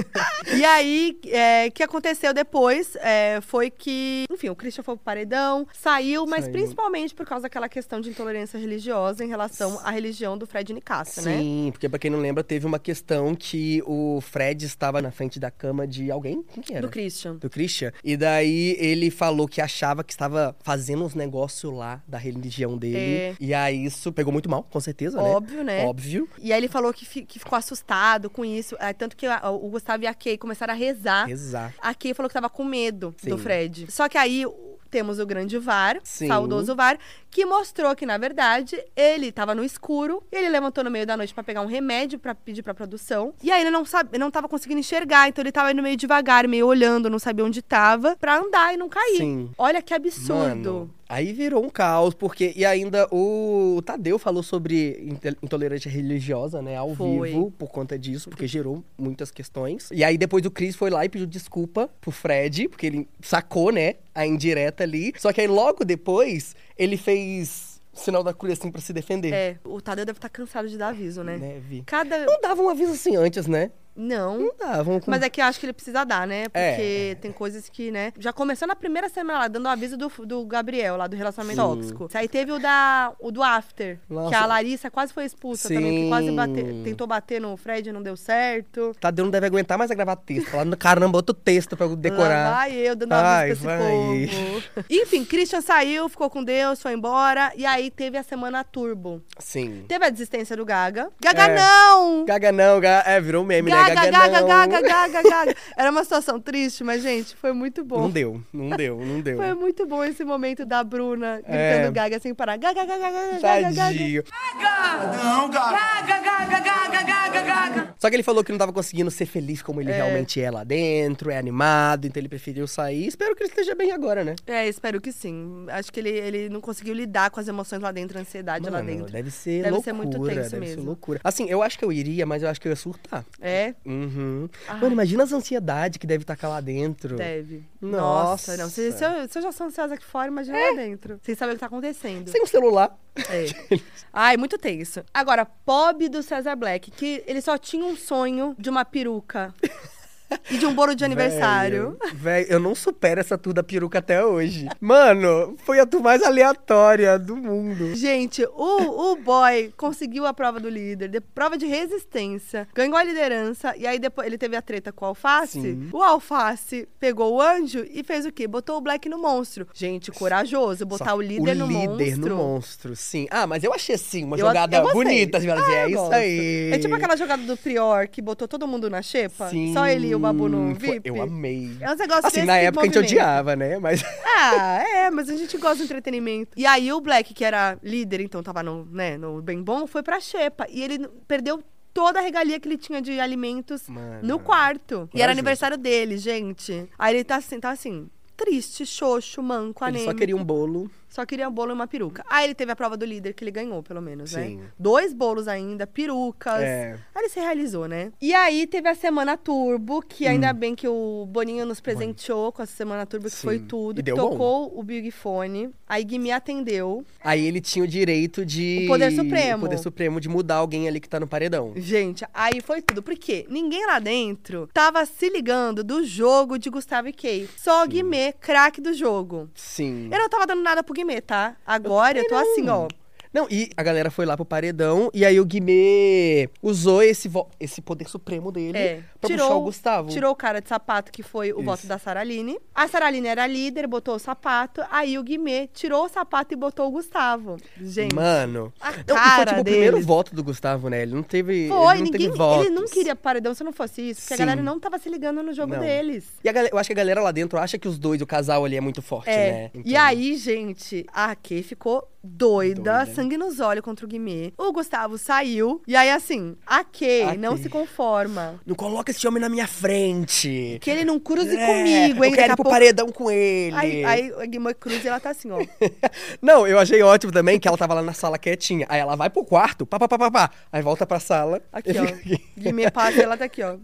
e aí, é, o que aconteceu depois é, foi que, enfim, o Christian foi pro paredão, saiu, mas Saiu. principalmente por causa daquela questão de intolerância religiosa em relação à religião do Fred Nicásio, né? Sim, porque pra quem não lembra, teve uma questão que o Fred estava na frente da cama de alguém. Quem que era? Do Christian. do Christian. E daí ele falou que achava que estava fazendo uns negócios lá da religião dele. É. E aí isso pegou muito mal, com certeza, né? Óbvio, né? Óbvio. E aí ele falou que, fi- que ficou assustado com isso. é, tanto que a- o Gustavo e a Kay começaram a rezar. Rezar. A Kay falou que tava com medo Sim. do Fred. Só que aí temos o grande VAR, Sim. saudoso VAR, que mostrou que, na verdade, ele tava no escuro, ele levantou no meio da noite pra pegar um remédio pra pedir pra produção. E aí ele não sabe, não tava conseguindo enxergar, então ele tava indo meio devagar, meio olhando, não sabia onde tava, pra andar e não cair. Sim. Olha que absurdo. Mano, aí virou um caos, porque. E ainda o Tadeu falou sobre intolerância religiosa, né? Ao Foi. vivo, por conta disso, porque gerou muitas questões. E aí depois o Chris foi lá e pediu desculpa pro Fred, porque ele sacou, né? A indireta ali. Só que aí logo depois ele fez sinal da cruz assim pra se defender. É, o Tadeu deve estar cansado de dar aviso, né? Vi? Cada. Não dava um aviso assim antes, né? Não. Não dá, vamos com... Mas é que eu acho que ele precisa dar, né? Porque É. tem coisas que, né? Já começou na primeira semana lá, dando o aviso do, do Gabriel, lá do relacionamento tóxico. Aí teve o da o do After, Nossa. que a Larissa quase foi expulsa também, que Sim. quase bate- tentou bater no Fred e não deu certo. Tadeu não deve aguentar mais a gravar texto. Lá no caramba, outro texto pra eu Lá decorar. vai eu dando aviso pra esse povo. Enfim, Christian saiu, ficou com Deus, foi embora. E aí teve a semana turbo. Sim. Teve a desistência do Gaga. Gaga É. não! Gaga não, Gaga... é, virou meme, Gaga, né? Gaga, gaga, não. gaga, gaga, gaga. Era uma situação triste, mas, gente, foi muito bom. Não deu, não deu, não deu. Foi muito bom esse momento da Bruna gritando É. gaga sem parar. Gaga, gaga, gaga, gaga, gaga. Tadinho. Só que ele falou que não tava conseguindo ser feliz como ele realmente é lá dentro, é animado, então ele preferiu sair. Espero que ele esteja bem agora, né? É, espero que sim. Acho que ele, ele não conseguiu lidar com as emoções lá dentro, a ansiedade lá Mano, dentro. deve ser Deve loucura, ser muito tenso deve ser mesmo. loucura. Assim, eu acho que eu iria, mas eu acho que eu ia surtar. É, Uhum. Ai. Mano, imagina as ansiedades que deve tacar lá dentro. deve. Nossa. não. Se, se eu, se eu já sou ansiosa aqui fora, imagina lá dentro. Sem saber o que tá acontecendo. Sem um celular. É. Ai, muito tenso. Agora, pobre do Cesar Black, que ele só tinha um sonho de uma peruca e de um bolo de aniversário. Velho, eu não supero essa tour da peruca até hoje. Mano, foi a tour mais aleatória do mundo. Gente, o, o boy conseguiu a prova do líder, de, prova de resistência, ganhou a liderança, e aí depois ele teve a treta com o Alface. Sim. O Alface pegou o anjo e fez o quê? Botou o Black no monstro. Gente, corajoso, botar Só o líder no O líder monstro. no monstro, sim. Ah, mas eu achei assim, uma Eu- jogada eu bonita. Assim, dizia, Ah, é isso gosto. aí. É tipo aquela jogada do Prior que botou todo mundo na xepa. Sim, Só ele e o Babu no foi- VIP. Eu amei. É uns negócios Assim, na época a gente movimento. odiava, né? Mas. Ah, é, mas a gente gosta do entretenimento. E aí o Black, que era líder, então tava no, né, no bem bom, foi pra Xepa. E ele perdeu toda a regalia que ele tinha de alimentos Mano. no quarto. E era aniversário dele, gente. Aí ele tá assim, tá assim, triste, xoxo, manco, Ele anêmico. só queria um bolo. Só queria um bolo e uma peruca. Aí ele teve a prova do líder, que ele ganhou, pelo menos, Sim. né? Dois bolos ainda, perucas. É. Aí ele se realizou, né? E aí teve a Semana Turbo, que Hum. ainda bem que o Boninho nos presenteou com essa Semana Turbo, que Sim. foi tudo. E deu Tocou o Big Fone, aí Guimê atendeu. Aí ele tinha o direito de. O Poder Supremo. O poder supremo de mudar alguém ali que tá no paredão. Gente, aí foi tudo. Porque ninguém lá dentro tava se ligando do jogo de Gustavo e Kay. Só o Guimê, craque do jogo. Sim. Eu não tava dando nada pro Guimê, tá? Agora eu, tô assim, ó. Não, e a galera foi lá pro paredão e aí o Guimê usou esse, vo- esse poder supremo dele É, pra puxar o Gustavo. Tirou o cara de sapato, que foi o Isso. voto da Saraline. A Saraline era líder, botou o sapato. Aí o Guimê tirou o sapato e botou o Gustavo. Gente. Mano. A Não, e foi cara tipo o primeiro voto do Gustavo, né? Ele não teve. Foi, ele não ninguém. teve votos. Ele não queria paredão se não fosse isso, porque Sim. a galera não tava se ligando no jogo Não. deles. E a galera, eu acho que a galera lá dentro acha que os dois, o casal ali é muito forte, É. né? E Então- aí, gente, a Kay ficou doida, Doida. Sangue nos olhos contra o Guimê. O Gustavo saiu. E aí, assim, a Kay A não Kay. se conforma. Não coloca esse homem na minha frente. Que ele não cruze É, comigo, hein? Eu quero ir pro pouco- paredão com ele. Aí, aí a Guimê cruza e ela tá assim, ó. Não, eu achei ótimo também que ela tava lá na sala quietinha. Aí ela vai pro quarto, pá, pá, pá, pá, pá. Aí volta pra sala. Aqui, ó. Guimê passa e ela tá aqui, ó.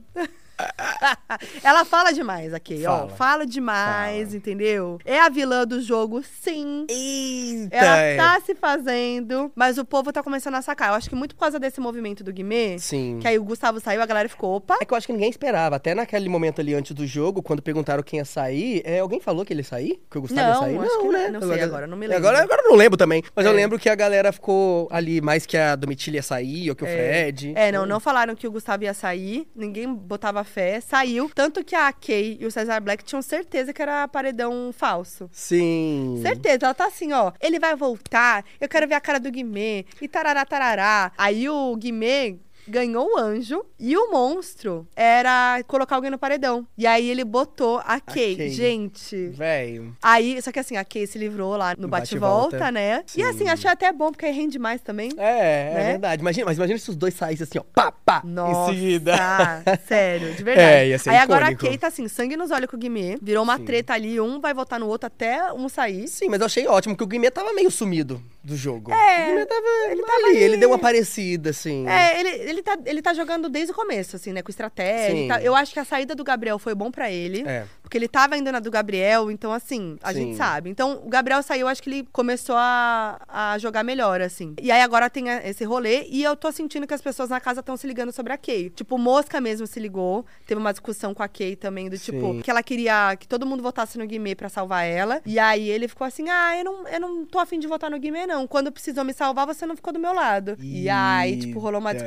ela fala demais aqui, ó. Fala. Fala demais, Fala. entendeu? É a vilã do jogo, sim. Eita! Ela é. tá se fazendo, mas o povo tá começando a sacar. Eu acho que muito por causa desse movimento do Guimê, Sim. que aí o Gustavo saiu, a galera ficou, opa. É que eu acho que ninguém esperava. Até naquele momento ali antes do jogo, quando perguntaram quem ia sair, é, alguém falou que ele ia sair? Que o Gustavo ia Não, sair? acho que né? não sei agora, não me lembro. Agora, agora eu não lembro também. Mas eu É. lembro que a galera ficou ali mais que a Domitila ia sair, ou que o Fred. É, não, não falaram que o Gustavo ia sair, ninguém botava fé, saiu. Tanto que a Kay e o Cesar Black tinham certeza que era paredão falso. Sim. Certeza, ela tá assim, ó. Ele vai voltar, eu quero ver a cara do Guimê. E tarará, tarará. Aí o Guimê ganhou o anjo e o monstro era colocar alguém no paredão. E aí ele botou a Kay. Kay. Gente. Velho. Aí, só que assim, a Kay se livrou lá no bate-volta, bate-volta. né? Sim. E assim, achei até bom, porque aí rende mais também. É, é Né? verdade. Imagina, mas imagina se os dois saíssem assim, ó, pá, pá, Nossa, em seguida. sério, de verdade. É, ia ser Aí agora a icônico. Kay tá assim, sangue nos olhos com o Guimê. Virou uma Sim. treta ali, um vai votar no outro até um sair. Sim, mas eu achei ótimo, que o Guimê tava meio sumido do jogo. É, O Guimê tava ele ali, tava ali. ele deu uma parecida, assim. É, ele, ele ele tá, ele tá jogando desde o começo, assim, né? Com estratégia. E tal. Eu acho que a saída do Gabriel foi bom pra ele. É. Porque ele tava ainda na do Gabriel, então assim, a Sim. gente sabe. Então, o Gabriel saiu, acho que ele começou a, a jogar melhor, assim. E aí agora tem a- esse rolê, e eu tô sentindo que as pessoas na casa estão se ligando sobre a Kay. Tipo, Mosca mesmo se ligou. Teve uma discussão com a Kay também, do tipo, Sim. que ela queria que todo mundo votasse no Guimê pra salvar ela. E aí ele ficou assim: ah, eu não, eu não tô afim de votar no Guimê, não. Quando precisou me salvar, você não ficou do meu lado. E aí, tipo, rolou uma Eita.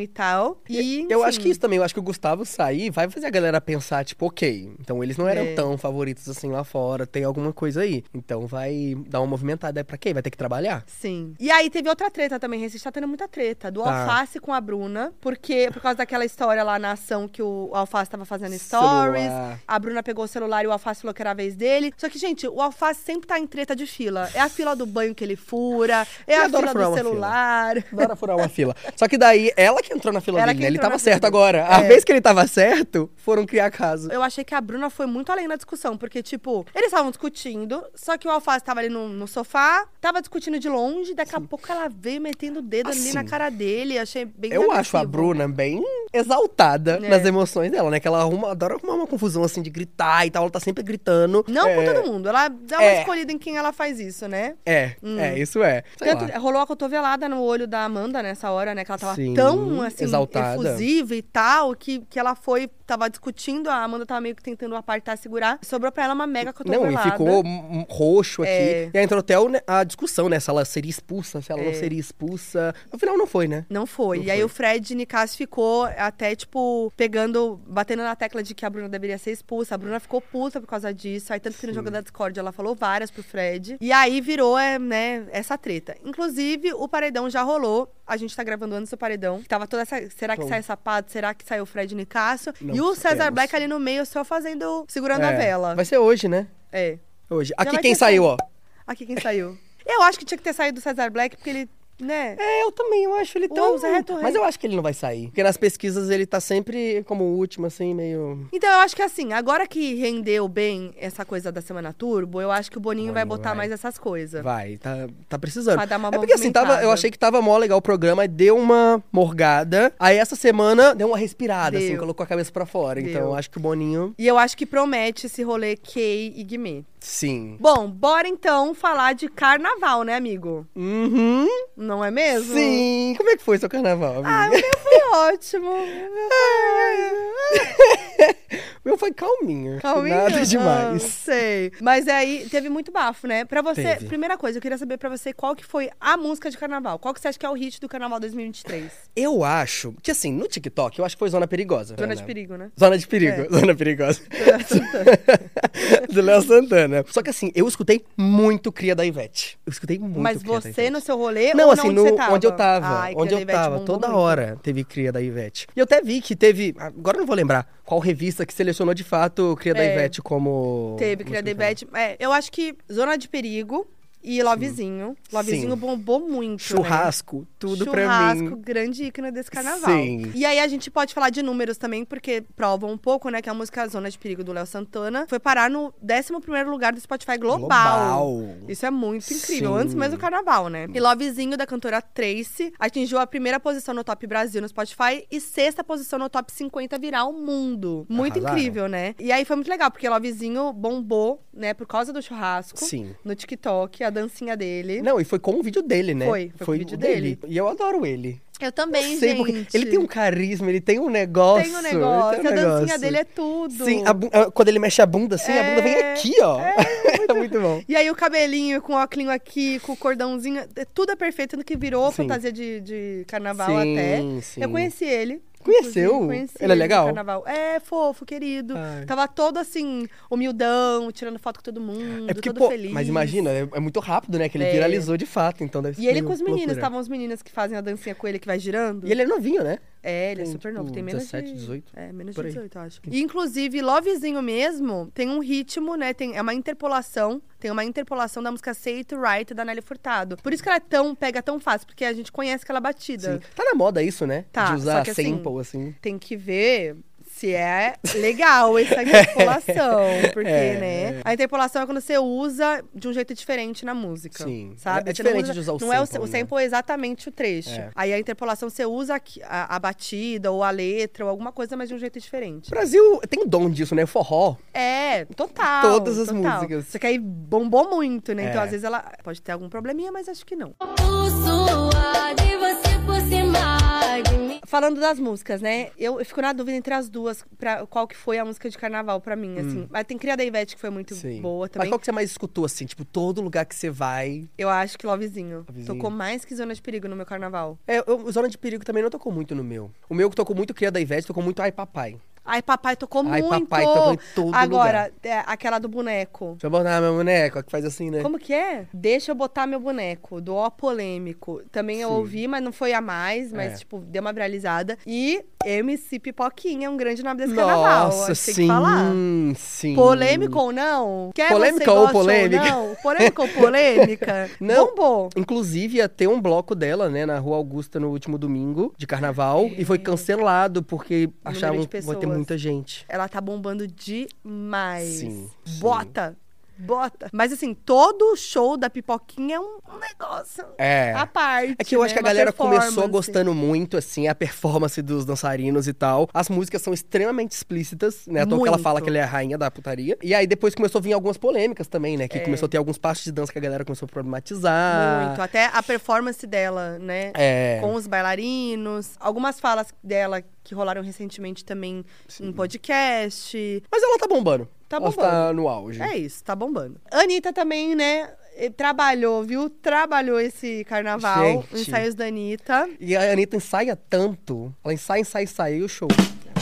E tal. E, Eu acho que isso também, eu acho que o Gustavo sair vai fazer a galera pensar, tipo, ok, então eles não eram É. tão favoritos assim lá fora, tem alguma coisa aí. Então vai dar uma movimentada. É pra quem? Vai ter que trabalhar? Sim. E aí teve outra treta também, Recife tá tendo muita treta. Do Tá. Alface com a Bruna, porque por causa daquela história lá na ação que o Alface tava fazendo stories. Celular. A Bruna pegou o celular e o Alface falou que era a vez dele. Só que, gente, o Alface sempre tá em treta de fila. É a fila do banho que ele fura, é Eu a fila do uma fila. celular. Adora furar uma fila. Só que daí, ela que entrou na fila Ela dele, né? Ele tava certo dele. agora. A É. vez que ele tava certo, foram criar caso. Eu achei que a Bruna foi muito além na discussão, porque, tipo, eles estavam discutindo, só que o Alface tava ali no, no sofá, tava discutindo de longe, daqui a pouco ela veio metendo o dedo ali Assim, na cara dele. Achei bem Eu acho a agressivo. Bruna bem exaltada É. nas emoções dela, né? Que ela arruma, adora arrumar uma confusão assim de gritar e tal. Ela tá sempre gritando. Não é, com todo mundo. Ela dá uma É. escolhida em quem ela faz isso, né? É, é, isso é. Sei Tanto, lá. rolou a cotovelada no olho da Amanda nessa hora, né? Que ela tava Sim, tão, assim, exaltada. efusiva e tal, que, que ela foi, tava discutindo, a Amanda tava meio que tentando apartar, segurar. Sobrou pra ela uma mega Não, cotovelada. e ficou hum, roxo aqui. É. E aí entrou até a discussão, né? Se ela seria expulsa, se ela não É. seria expulsa. No final não foi, né? Não foi. Não e aí foi. o Fred Nicasso ficou até, tipo, pegando, batendo na tecla de que a Bruna deveria ser expulsa. A Bruna ficou puta por causa disso. Aí, tanto que no jogo da Discord ela falou várias pro Fred. E aí virou, é, né, essa treta. Inclusive, o paredão já rolou. A gente tá gravando antes do paredão. Tava toda essa. Será que Bom. sai sapato? Será que sai o Fred Nicasso? Não e o César sabemos. Black ali no meio só fazendo. segurando a É. vela. Vai ser hoje, né? É. Hoje. Aqui quem saiu, ó. Aqui quem saiu. Eu acho que tinha que ter saído o César Black, porque ele. Né? É, eu também, eu acho ele tão... Zé Reto. Mas eu acho que ele não vai sair. Porque nas pesquisas ele tá sempre como o último, assim, meio... Então, eu acho que assim, agora que rendeu bem essa coisa da Semana Turbo, eu acho que o Boninho, vai botar vai. mais essas coisas. Vai, tá, tá precisando. Pra dar uma é porque assim, tava, eu achei que tava mó legal o programa, aí deu uma morgada. Aí essa semana deu uma respirada, assim, Deu. colocou a cabeça pra fora. Então Deu. eu acho que o Boninho, E eu acho que promete esse rolê Kay e Guimê. Sim. Bom, bora então falar de carnaval, né, amigo? Uhum. Não é mesmo? Sim. Como é que foi seu carnaval, amiga? Ah, o meu foi ótimo. O meu foi calminho. Calminho? Nada Ah, demais. sei. Mas aí teve muito bafo, né? Pra você, Teve. primeira coisa, eu queria saber pra você qual que foi a música de carnaval. Qual que você acha que é o hit do carnaval 2023? Eu acho que, assim, no TikTok, eu acho que foi Zona Perigosa. Zona né? de perigo, né? Zona de perigo, É. zona perigosa. Do Léo Santana. Só que assim, eu escutei muito Cria da Ivete. Eu escutei muito Mas Cria da você no seu rolê Não, ou assim, onde no, onde eu tava. Ai, onde eu da Ivete tava. Toda muito. hora teve Cria da Ivete. E eu até vi que teve. Agora eu não vou lembrar qual revista que selecionou de fato Cria da É. Ivete como. Teve, Cria da Ivete. É, eu acho que Zona de Perigo e Lovezinho. Lovezinho Sim. bombou muito. né? Churrasco, tudo pra Churrasco, mim. grande ícone desse carnaval. Sim. E aí a gente pode falar de números também, porque provam um pouco, né, que a música Zona de Perigo do Léo Santana foi parar no 11º lugar do Spotify global. Global. Isso é muito incrível, Sim. antes mesmo do carnaval, né? E Lovezinho, da cantora Tracy, atingiu a primeira posição no Top Brasil no Spotify e sexta posição no Top 50 viral mundo. Muito Arrasaram. incrível, né? E aí foi muito legal, porque Lovezinho bombou, né, por causa do churrasco. Sim. No TikTok, a dancinha dele. Não, e foi com o vídeo dele, né? Foi, foi com o vídeo o dele. E eu adoro ele. Eu também, Não sei gente. ele tem um carisma, ele tem um negócio. Tem um negócio. tem um a dancinha negócio. dele é tudo. Sim, a a- quando ele mexe a bunda assim, a bunda vem É, aqui, ó. É muito, bom. E aí o cabelinho com o óculos aqui, com o cordãozinho, é- tudo é perfeito, no que virou Sim. fantasia de, de carnaval Sim, até. sim. Eu conheci ele. Conheceu? conheci Ele é legal? Carnaval. É, fofo, querido. Ai. Tava todo assim, humildão, tirando foto com todo mundo, É porque, todo pô, feliz. mas imagina, é, é muito rápido, né? Que ele É. viralizou de fato, então deve ser E ele meio com os meninos, estavam os meninos que fazem a dancinha com ele que vai girando. E ele é novinho, né? É, ele é Tem, super tipo, novo, tem menos 17, de... 18, É, menos de aí. 18, eu acho. E, inclusive, Lovezinho mesmo tem um ritmo, né? Tem, é uma interpolação, tem uma interpolação da música Say It Right, da Nelly Furtado. Por isso que ela é tão, pega tão fácil, porque a gente conhece aquela batida. Sim. Tá na moda isso, né? Tá, de usar só que assim, sample, assim. Tem que ver se é legal essa interpolação. Porque, É, né? A interpolação é quando você usa de um jeito diferente na música. Sim. Sabe? É Você não diferente usa- de usar o Não é o, sample, o né? sample é exatamente o trecho. É. Aí a interpolação você usa a, a batida ou a letra ou alguma coisa, mas de um jeito diferente. O Brasil tem dom disso, né? Forró. É, total. Todas as total. músicas. Só que aí bombou muito, né? Então, É. às vezes, ela pode ter algum probleminha, mas acho que não. suado e você por cima de. Falando das músicas, né? Eu, eu fico na dúvida entre as duas, pra, qual que foi a música de carnaval pra mim, assim. Mas tem Cria da Ivete, que foi muito Hum. Sim. boa Mas também. qual que você mais escutou, assim? Tipo, todo lugar que você vai. Eu acho que Lovezinho. Lovezinho. Tocou mais que Zona de Perigo no meu carnaval. É, eu, Zona de Perigo também não tocou muito no meu. O meu que tocou muito Cria da Ivete, tocou muito Ai Papai. Ai, papai tocou Ai, muito. Papai tocou em todo Agora, é, aquela do boneco. Deixa eu botar meu boneco, que faz assim, né? Como que é? Deixa eu botar meu boneco, do Ó Polêmico. Também eu Sim. ouvi, mas não foi a mais, mas, É. tipo, deu uma viralizada. E MC Pipoquinha é um grande nome desse carnaval. Nossa, sim, que falar. sim. Polêmico ou não? Quer Polêmica ou polêmica? não? Polêmica ou polêmica? Não. Bombou. Inclusive, ia ter um bloco dela, né, na Rua Augusta no último domingo de carnaval. E foi cancelado porque achavam que vai ter muita gente. Ela tá bombando demais. Sim, sim. Bota. Bota. Mas assim, todo show da Pipoquinha é um negócio É. à parte. É que eu né? acho que a Uma galera começou gostando muito, assim, a performance dos dançarinos e tal. As músicas são extremamente explícitas, né? Toa que ela fala que ela é a rainha da putaria. E aí depois começou a vir algumas polêmicas também, né? É. Que começou a ter alguns passos de dança que a galera começou a problematizar. Muito. Até a performance dela, né? É. Com os bailarinos. Algumas falas dela que rolaram recentemente também em podcast. Mas ela tá bombando. Tá Ela bombando. tá no auge. É isso, tá bombando. Anitta também, né? Trabalhou, viu? Trabalhou esse carnaval, Gente. ensaios da Anitta. E a Anitta ensaia tanto. Ela ensaia, ensaia, ensaia e o show. Ah,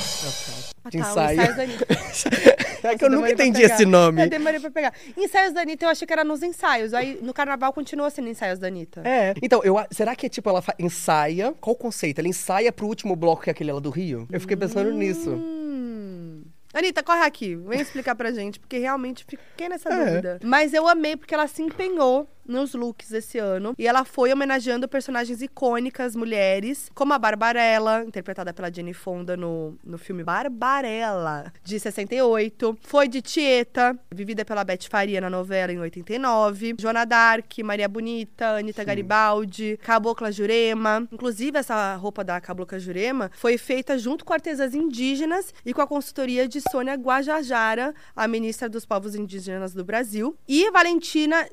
De tá, o ensaio. ensaios da Anitta. É que eu nunca Demorei pra entendi esse nome. Eu demorei pra pegar. Ensaios da Anitta, eu achei que era nos ensaios. Aí no carnaval continua sendo ensaios da Anitta. É. Então, eu, será que, tipo, ela ensaia? Qual o conceito? Ela ensaia pro último bloco, que é aquele lá do Rio? Eu fiquei pensando nisso. Hum. Anitta, corre aqui. Vem explicar pra gente, porque realmente fiquei nessa É. dúvida. Mas eu amei porque ela se empenhou nos looks esse ano. E ela foi homenageando personagens icônicas, mulheres, como a Barbarella, interpretada pela Jenny Fonda no, no filme Barbarella, de 68. Foi de Tieta, vivida pela Beth Faria na novela em 89. Joana Dark, Maria Bonita, Anitta Garibaldi, Cabocla Jurema. Inclusive, essa roupa da Cabocla Jurema foi feita junto com artesãs indígenas e com a consultoria de Sônia Guajajara, a ministra dos Povos Indígenas do Brasil. E Valentina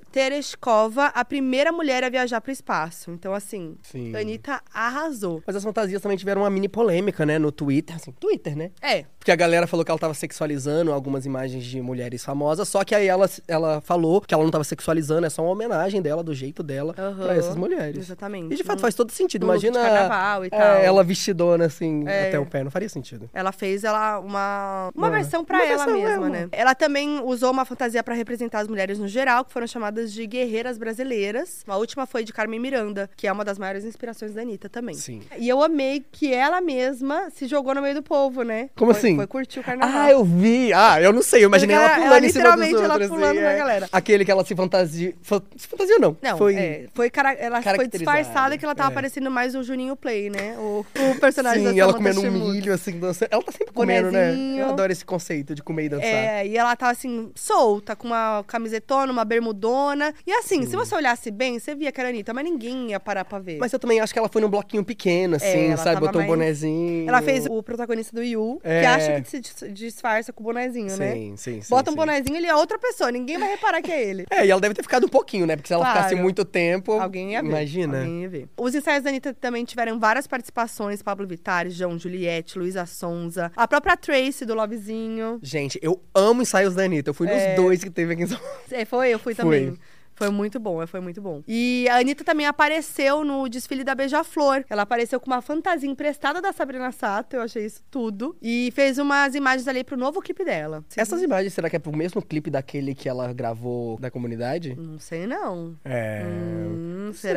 A primeira mulher a viajar para o espaço. Então, assim, Sim. Anitta arrasou. Mas as fantasias também tiveram uma mini polêmica, né? No Twitter. Assim, Twitter, né? É, Porque a galera falou que ela tava sexualizando algumas imagens de mulheres famosas, só que aí ela, ela falou que ela não tava sexualizando, é só uma homenagem dela, do jeito dela, Aham, pra essas mulheres. exatamente. E de fato faz todo sentido. Imagina carnaval e é, tal. ela vestidona assim É. até o pé, não faria sentido. Ela fez ela uma, uma versão pra Uma ela versão, mesma, uma- né? Ela também usou uma fantasia pra representar as mulheres no geral, que foram chamadas de guerreiras brasileiras. A última foi de Carmen Miranda, que é uma das maiores inspirações da Anitta também. Sim. E eu amei que ela mesma se jogou no meio do povo, né? Como Foi- assim? Foi curtir o carnaval. Ah, eu vi! Ah, eu não sei, eu imaginei ela Ela- pulando ela em cima dos literalmente, ela outros. pulando assim, na é. galera. Aquele que ela se fantasia... fa- Se fantasia não. Não, foi... é, foi cara, ela foi disfarçada que ela tava é. parecendo mais o Juninho Play, né? O, o personagem da Sim, ela comendo um milho, assim, dançando. Ela tá sempre comendo, né? Bonezinho. Eu adoro esse conceito de comer e dançar. É, e ela tava assim, solta, com uma camisetona, uma bermudona. E assim, se você olhasse bem, você via que era Anitta, mas ninguém ia parar pra ver. Mas eu também acho que ela foi num bloquinho pequeno, assim, É, ela sabe? Botou um mais- bonezinho. Ela fez o protagonista do Yu, que É. acha que se dis- disfarça com o bonezinho, né? Sim, sim, sim. Bota um sim. bonezinho, ele é outra pessoa, ninguém vai reparar que é ele. É, e ela deve ter ficado um pouquinho, né? Porque se ela Claro. ficasse muito tempo. Alguém ia ver. Imagina. Alguém ia ver. Os ensaios da Anitta também tiveram várias participações: Pablo Vittar, João Juliette, Luísa Sonza, a própria Tracy do Lovezinho. Gente, eu amo ensaios da Anitta. Eu fui É. nos dois que teve aqui em São Paulo. É, foi, eu fui também. Foi muito bom, foi muito bom. E a Anitta também apareceu no desfile da Beija-Flor. Ela apareceu com uma fantasia emprestada da Sabrina Sato, eu achei isso tudo. E fez umas imagens ali pro novo clipe dela. Essas imagens, será que é pro mesmo clipe daquele que ela gravou da comunidade? Não sei, não. É. Hum, sei.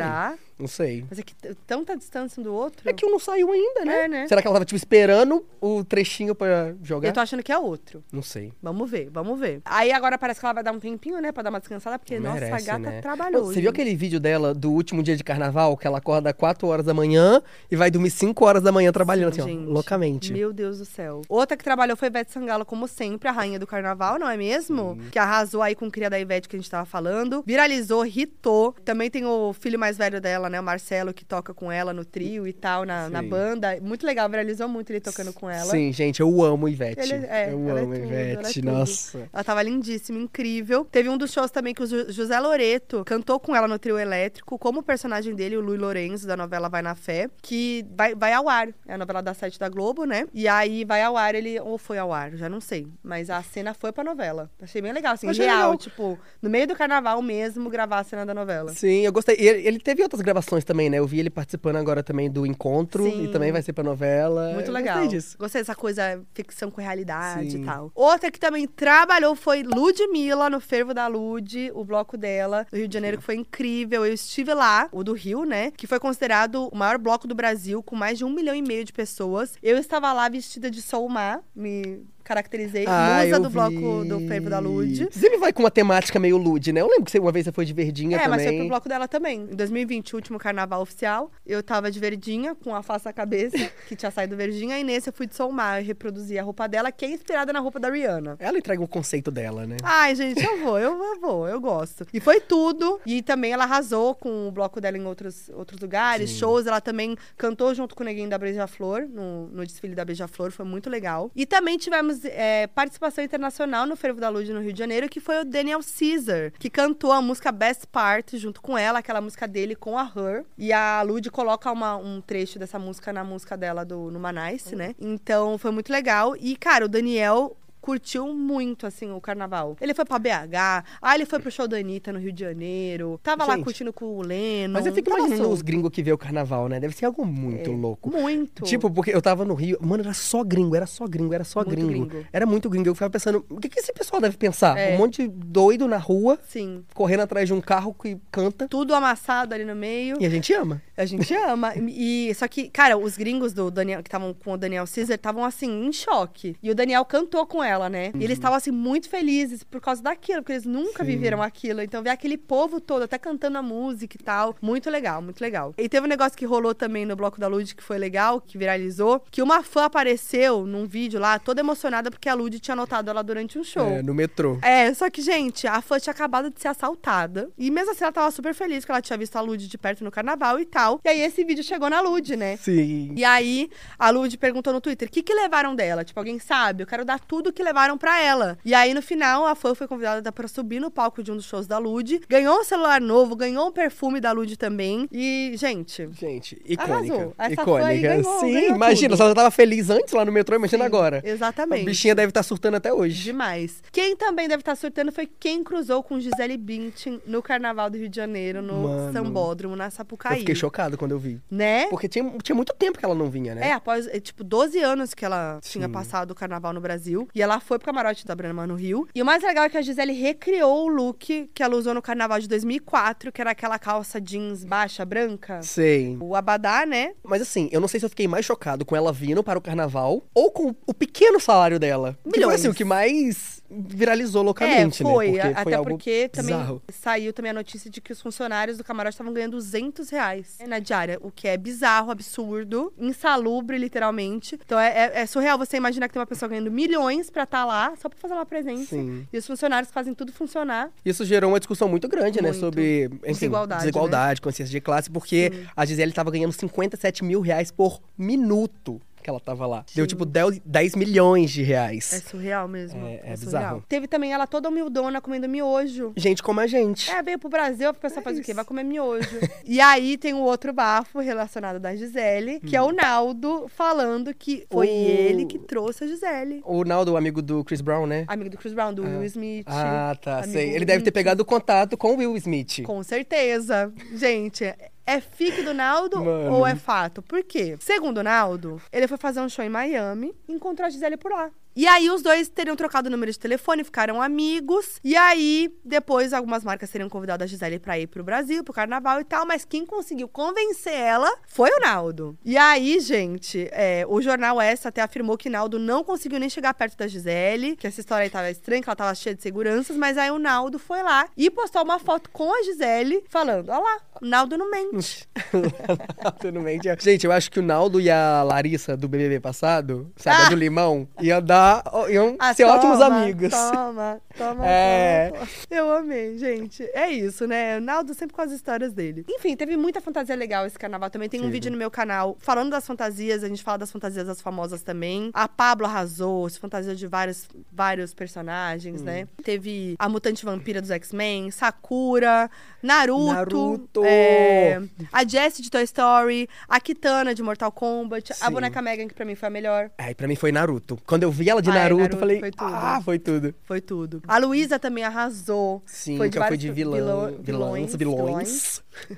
Não sei. Mas é que t- tanta distância um do outro. É que um não saiu ainda, né? É, né? Será que ela tava, tipo, esperando o trechinho pra jogar? Eu tô achando que é outro. Não sei. Vamos ver, vamos ver. Aí agora parece que ela vai dar um tempinho, né? Pra dar uma descansada, porque, nossa, a gata né? trabalhou. Você viu gente. aquele vídeo dela do último dia de carnaval, que ela acorda 4 horas da manhã e vai dormir 5 horas da manhã trabalhando, Sim, assim, gente. ó, loucamente. Meu Deus do céu. Outra que trabalhou foi Ivete Sangalo, como sempre, a rainha do carnaval, não é mesmo? Que arrasou aí com o cria da Ivete que a gente tava falando. Viralizou, hitou. Também tem o filho mais velho dela, né? O Marcelo, que toca com ela no trio e tal, na, na banda. Muito legal, viralizou muito ele tocando com ela. Sim, gente, eu amo Ivete. Ele- é, eu ela é amo tudo, ela é Ivete, nossa. Ela tava lindíssima, incrível. Teve um dos shows também que o José Loreto cantou com ela no trio elétrico, como o personagem dele, o Luiz Lourenço, da novela Vai na Fé, que vai, vai ao ar. É a novela da sete da Globo, né? E aí vai ao ar, ele. Ou foi ao ar, já não sei. Mas a cena foi pra novela. Achei bem legal, assim, Achei real. legal. Tipo, no meio do carnaval mesmo, gravar a cena da novela. Sim, eu gostei. Ele, ele teve outras gravações também, né? Eu vi ele participando agora também do Encontro Sim. e também vai ser pra novela. Muito Eu legal. Gostei disso. Gostei dessa coisa ficção com realidade Sim. e tal. Outra que também trabalhou foi Ludmilla, no Fervo da Lud, o bloco dela, do Rio de Janeiro, que foi incrível. Eu estive lá, o do Rio, né? Que foi considerado o maior bloco do Brasil, com mais de um milhão e meio de pessoas. Eu estava lá vestida de Soulmar, me caracterizei, Ah, musa do bloco vi. do Fervo da Lud. Sempre vai com uma temática meio Lud, né? Eu lembro que você- uma vez você foi de verdinha É, também. mas foi pro bloco dela também. Em 2020, o último carnaval oficial, eu tava de verdinha, com a face na cabeça, que tinha saído verdinha, e nesse eu fui de Soulmar, eu reproduzi a roupa dela, que é inspirada na roupa da Rihanna. Ela entrega o conceito dela, né? Ai, gente, eu vou, eu, eu vou, eu gosto. E foi tudo. E também ela arrasou com o bloco dela em outros, outros lugares, shows. Ela também cantou junto com o Neguinho da Beija-Flor, no, no desfile da Beija-Flor, foi muito legal. E também tivemos é, participação internacional no Fervo da Luz no Rio de Janeiro, que foi o Daniel Caesar, que cantou a música Best Part junto com ela, aquela música dele com a Her. E a Lud coloca uma- um trecho dessa música na música dela do, no Manice, né? Então foi muito legal. E, cara, o Daniel curtiu muito, assim, o carnaval. Ele foi pra BH, ah, ele foi pro show da Anitta no Rio de Janeiro, tava lá Gente, curtindo com o Leno. Mas eu fico imaginando os gringos que vê o carnaval, né? Deve ser algo muito É, louco. Muito. Tipo, porque eu tava no Rio, mano, era só gringo, era só gringo, era só gringo. gringo. Era muito gringo. Eu ficava pensando, o que, que esse pessoal deve pensar? É. Um monte de doido na rua, Sim. correndo atrás de um carro que canta. Tudo amassado ali no meio. E a gente ama. A gente ama. E só que, cara, os gringos do Daniel que estavam com o Daniel Caesar estavam assim em choque. E o Daniel cantou com ela, né? E eles estavam assim muito felizes por causa daquilo, porque eles nunca Sim. viveram aquilo. Então ver aquele povo todo até cantando a música e tal, muito legal, muito legal. E teve um negócio que rolou também no bloco da Lud que foi legal, que viralizou, que uma fã apareceu num vídeo lá toda emocionada porque a Lud tinha notado ela durante um show. É, no metrô. É, só que, gente, a fã tinha acabado de ser assaltada. E mesmo assim, ela tava super feliz que ela tinha visto a Lud de perto no carnaval e tal. E aí, esse vídeo chegou na Lud, né? Sim. E aí, a Lud perguntou no Twitter: o que, que levaram dela? Tipo, alguém sabe? Eu quero dar tudo que levaram pra ela. E aí, no final, a fã foi convidada pra subir no palco de um dos shows da Lud. Ganhou um celular novo, ganhou um perfume da Lud também. E, gente. Gente, icônica. Arrasou. Essa icônica. ganhou- Sim, ganhou imagina, tudo. se ela tava feliz antes lá no metrô, imagina sim, agora. Exatamente. A bichinha deve estar surtando até hoje. Demais. Quem também deve estar surtando foi quem cruzou com Gisele Bündchen no Carnaval do Rio de Janeiro, no Mano. Sambódromo, na Eu Sapucaí. fiquei chocado quando eu vi. Né? Porque tinha, tinha muito tempo que ela não vinha, né? É, após, é, tipo, 12 anos que ela tinha Sim. passado o carnaval no Brasil. E ela foi pro camarote da Brahma no Rio. E o mais legal é que a Gisele recriou o look que ela usou no carnaval de 2004, que era aquela calça jeans baixa, branca. Sei. O abadá, né? Mas assim, eu não sei se eu fiquei mais chocado com ela vindo para o carnaval ou com o pequeno salário dela. Que foi Milhões. assim, o que mais viralizou loucamente, é, foi. né? Porque até foi porque também bizarro. saiu também a notícia de que os funcionários do camarote estavam ganhando 200 reais na diária, o que é bizarro, absurdo, insalubre, literalmente. Então é, é- é surreal você imaginar que tem uma pessoa ganhando milhões pra estar lá, só pra fazer uma presença. Sim. E os funcionários fazem tudo funcionar. Isso gerou uma discussão muito grande, né? Muito. Sobre enfim, Desigualdade, desigualdade consciência de classe, porque a Gisele tava ganhando 57 mil reais por minuto que ela tava lá. Deu Sim. tipo 10, 10 milhões de É reais. surreal mesmo. É- é surreal. bizarro. Teve também ela toda humildona comendo miojo. Gente como a gente. É, veio pro Brasil, a pessoa faz o quê? isso. Vai comer miojo. e aí tem o outro bafo relacionado da Gisele, que é o Naldo falando que foi O- ele que trouxe a Gisele. O Naldo, o amigo do Chris Brown, né? Amigo do Chris Brown, do Will Smith. Ah, tá, sei. Ele deve ter pegado contato com o Will Smith. Com certeza. Gente, é fique do Naldo Mano. ou é fato? Por quê? Segundo o Naldo, ele foi fazer um show em Miami e encontrou a Gisele por lá. E aí os dois teriam trocado o número de telefone, ficaram amigos. E aí, depois, algumas marcas teriam convidado a Gisele pra ir pro Brasil, pro carnaval e tal. Mas quem conseguiu convencer ela foi o Naldo. E aí, gente, é, o jornal Essa até afirmou que Naldo não conseguiu nem chegar perto da Gisele, que essa história aí tava estranha, que ela tava cheia de seguranças. Mas aí o Naldo foi lá e postou uma foto com a Gisele, falando: Ó lá, Naldo não mente. Naldo não mente. Gente, eu acho que o Naldo e a Larissa do BBB passado, sabe, a do Limão, iam dar, iam Ah, ser ótimos toma, amigos. Toma, toma, É. toma. Eu amei, gente. É isso, né? O Naldo sempre com as histórias dele. Enfim, teve muita fantasia legal esse carnaval também. Tem um vídeo no meu canal falando das fantasias. A gente fala das fantasias das famosas também. A Pablo arrasou, se fantasia de vários, vários personagens, né? Teve a mutante vampira dos X-Men, Sakura, Naruto. Naruto. é, a Jessie de Toy Story, a Kitana de Mortal Kombat, a Sim. boneca Megan, que pra mim foi a melhor. Aí, pra mim foi Naruto. Quando eu vi ela de Naruto, Naruto eu falei, foi tudo. ah, foi tudo. Foi tudo. A Luísa também arrasou. Sim, foi ela foi de vilã, vilão- vilões, vilões.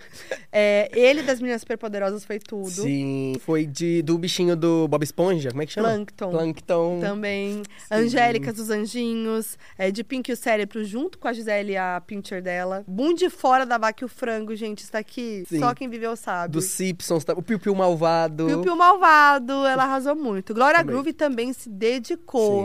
É, ele das Meninas Superpoderosas foi tudo. Sim, foi de, do bichinho do Bob Esponja, como é que chama? Plankton. Plankton. Também. Angélicas dos Anjinhos. É, de Pink e o Cérebro, junto com a Gisele e a Pincher dela. Boom de fora da vaca e o frango, gente. Isso daqui, Sim. só quem viveu sabe. Dos Simpsons, tá? o Piu Piu Malvado. Piu Piu Malvado, ela arrasou muito. Glória Também. Groove também se dedicou.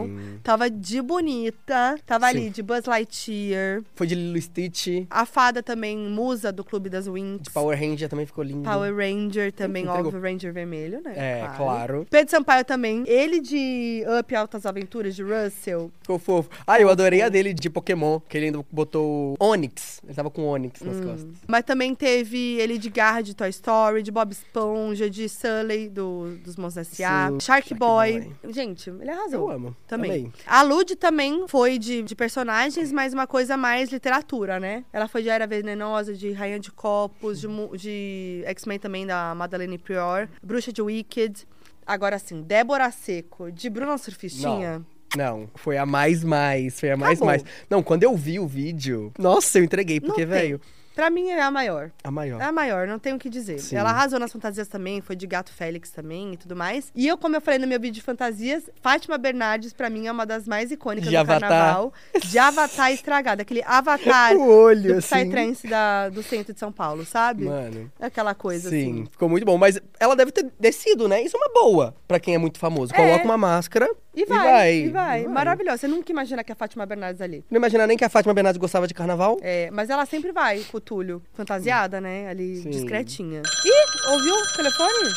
Sim. Tava de bonita. Tava Sim. ali de Buzz Lightyear. Foi de Lilo Stitch. A fada também, musa do Clube das Winx. De Power Ranger também ficou lindo. Power Ranger também, Entregou. óbvio, Ranger vermelho, né? É, claro. Pedro Sampaio também. Ele de Up Altas Aventuras, de Russell. Ficou fofo. Ah, eu adorei a dele de Pokémon, que ele ainda botou Onix. Ele tava com Onix nas Hum. costas. Mas também teve ele de Garra, de Toy Story, de Bob Esponja, de Sully, do, dos Monstros S.A. Shark, Shark Boy. Boy. Gente, ele arrasou. Eu amo. Também. Amei. A Lud também foi de, de personagens, mas uma coisa mais literatura, né? Ela foi de Era Venenosa, de Rainha de Copos, de, de X-Men também, da Madeleine Prior, Bruxa de Wicked. Agora sim, Débora Seco, de Bruna Surfistinha. Não, foi a mais mais, foi a mais Acabou. mais. Não, quando eu vi o vídeo, nossa, eu entreguei, Não porque, velho, Pra mim é a maior. a maior. É a maior, não tenho o que dizer. Sim. Ela arrasou nas fantasias também, foi de Gato Félix também e tudo mais. E eu, como eu falei no meu vídeo de fantasias, Fátima Bernardes, pra mim, é uma das mais icônicas De do Avatar. carnaval. De Avatar estragado. Aquele Avatar O olho, do assim. Psytrance da, do centro de São Paulo, sabe? Mano. Aquela coisa Sim, assim. ficou muito bom. Mas ela deve ter descido, né? Isso é uma boa pra quem é muito famoso. Coloca uma máscara E vai, e vai. Maravilhoso. Você nunca imagina que é a Fátima Bernardes ali. Não imagina nem que a Fátima Bernardes gostava de carnaval. É, mas ela sempre vai Túlio, fantasiada, né? Ali, Sim. discretinha. Ih, ouviu o telefone?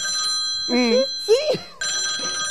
Hum, sim!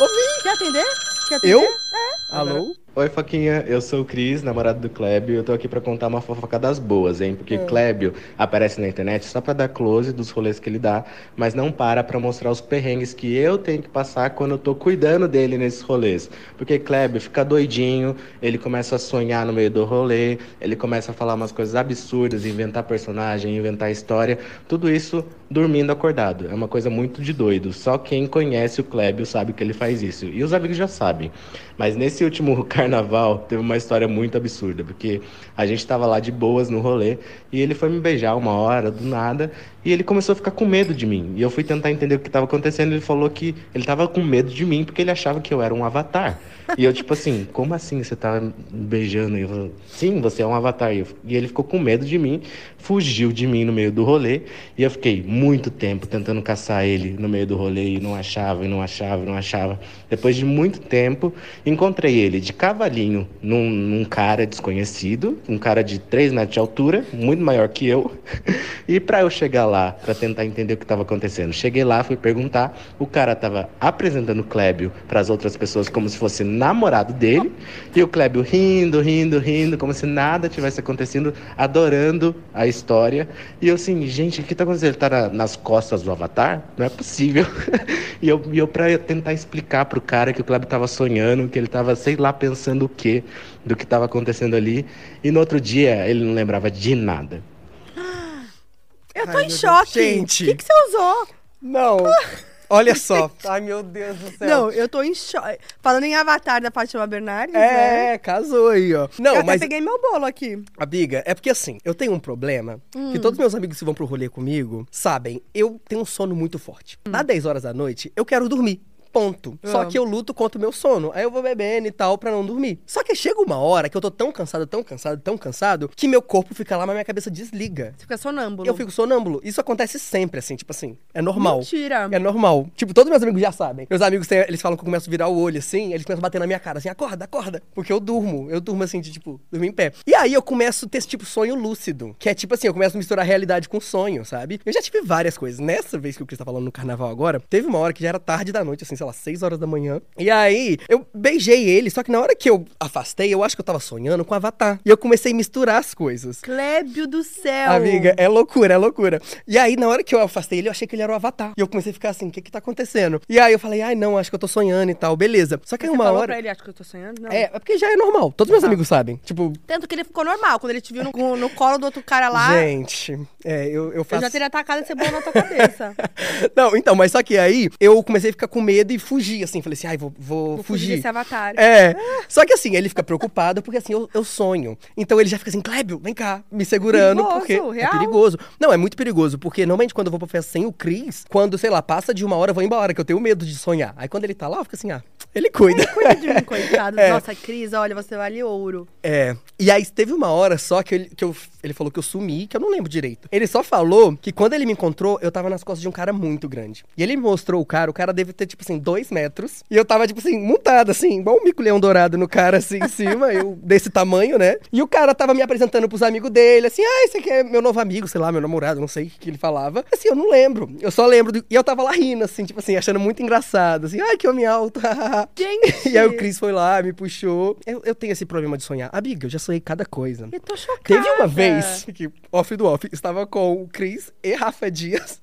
Ouvi! Quer atender? Quer atender? Eu? Alô? Oi, Foquinha, eu sou o Cris, namorado do Clébio, e eu tô aqui pra contar uma fofoca das boas, hein? Porque Clébio aparece na internet só pra dar close dos rolês que ele dá, mas não para pra mostrar os perrengues que eu tenho que passar quando eu tô cuidando dele nesses rolês. Porque Clébio fica doidinho, ele começa a sonhar no meio do rolê, ele começa a falar umas coisas absurdas, inventar personagem, inventar história, tudo isso dormindo acordado. É uma coisa muito de doido. Só quem conhece o Clébio sabe que ele faz isso. E os amigos já sabem. Mas nesse último carnaval teve uma história muito absurda, porque a gente tava lá de boas no rolê e ele foi me beijar uma hora do nada e ele começou a ficar com medo de mim. E eu fui tentar entender o que estava acontecendo, ele falou que ele tava com medo de mim porque ele achava que eu era um avatar. E eu tipo assim, como assim você tá me beijando? E eu sim, você é um avatar. E, eu- e ele ficou com medo de mim, fugiu de mim no meio do rolê e eu fiquei muito tempo tentando caçar ele no meio do rolê e não achava, e não achava, e não achava. Depois de muito tempo, encontrei ele de cavalinho num, num cara desconhecido, um cara de 3 metros de altura, muito maior que eu. E pra eu chegar lá, pra tentar entender o que estava acontecendo, cheguei lá, fui perguntar, o cara tava apresentando o Clébio pras outras pessoas como se fosse namorado dele, e o Clébio rindo, rindo, rindo, como se nada tivesse acontecendo, adorando a história. E eu assim, gente, o que tá acontecendo? Ele tá na- nas costas do Avatar? Não é possível. e eu, eu pra tentar explicar pro cara que o Clébio tava sonhando, que ele tava, sei lá, pensando o quê do que tava acontecendo ali. E no outro dia, ele não lembrava de nada. Eu tô Ai, em choque. Gente. O que, que você usou? Não. Olha só. Ai, meu Deus do céu. Não, eu tô em choque. Falando em Avatar da Fátima Bernardes, né? É, casou aí, ó. Não, eu mas, até peguei meu bolo aqui. amiga, é porque assim, eu tenho um problema Hum. que todos meus amigos que vão pro rolê comigo sabem, eu tenho um sono muito forte. Hum. Dá 10 horas da noite, eu quero dormir. Ponto. Só Amo. que eu luto contra o meu sono. Aí eu vou bebendo e tal pra não dormir. Só que chega uma hora que eu tô tão cansado, tão cansado, tão cansado, que meu corpo fica lá, mas minha cabeça desliga. Você fica sonâmbulo. Eu fico sonâmbulo. Isso acontece sempre, assim, tipo assim. É normal. Mentira. É normal. Tipo, todos meus amigos já sabem. Meus amigos, têm- eles falam que eu começo a virar o olho, assim, eles começam a bater na minha cara, assim, acorda, acorda. Porque eu durmo. Eu durmo, assim, de, tipo, dormir em pé. E aí eu começo a ter esse, tipo, sonho lúcido. Que é, tipo assim, eu começo a misturar a realidade com sonho, sabe? Eu já tive várias coisas. Nessa vez que o Cris tá falando no carnaval agora, teve uma hora que já era tarde da noite, assim, sei lá, 6 horas da manhã. E aí, eu beijei ele, só que na hora que eu afastei, eu acho que eu tava sonhando com o Avatar. E eu comecei a misturar as coisas. Clébio do céu. Amiga, é loucura, é loucura. E aí, na hora que eu afastei ele, eu achei que ele era o Avatar. E eu comecei a ficar assim, o que que tá acontecendo? E aí eu falei, ai não, acho que eu tô sonhando e tal, beleza. Só que aí uma falou hora... pra ele, acho que eu tô sonhando? Não. É, é porque já é normal. Todos meus amigos sabem. Tipo, Tanto que ele ficou normal. Quando ele te viu no, no colo do outro cara lá, gente, é, eu, eu eu faço... já teria atacado esse bolo na tua cabeça. não, então, mas só que aí eu comecei a ficar com medo e fugir, assim. Falei assim, ai, vou, vou, Vou fugir fugir. desse avatar. É. Só que assim, ele fica preocupado porque assim, eu, eu sonho. Então ele já fica assim, Clébio, vem cá, me segurando, Perigoso, porque é real. perigoso. Não, é muito perigoso, porque normalmente quando eu vou pra festa sem o Cris, quando, sei lá, passa de uma hora, eu vou embora, que eu tenho medo de sonhar. Aí quando ele tá lá, eu fico assim, ah, ele cuida. Cuida de mim, coitado. É. Nossa, Cris, olha, você vale ouro. É. E aí teve uma hora só que, ele, que eu, ele falou que eu sumi, que eu não lembro direito. Ele só falou que quando ele me encontrou, eu tava nas costas de um cara muito grande. E ele me mostrou o cara, o cara deve ter, tipo assim, dois metros. E eu tava, tipo assim, montado, assim, igual um mico-leão dourado no cara, assim, em cima, eu desse tamanho, né? E o cara tava me apresentando pros amigos dele, assim, ah, esse aqui é meu novo amigo, sei lá, meu namorado, não sei o que ele falava. Assim, eu não lembro. Eu só lembro. do- E eu tava lá rindo, assim, tipo assim, achando muito engraçado, assim, ai, que homem alto. Gente! e aí o Cris foi lá, me puxou. Eu, eu tenho esse problema de sonhar. Amiga, eu já sonhei cada coisa. Eu tô chocada. Teve uma vez que, off do off, estava com o Cris e Rafa Dias.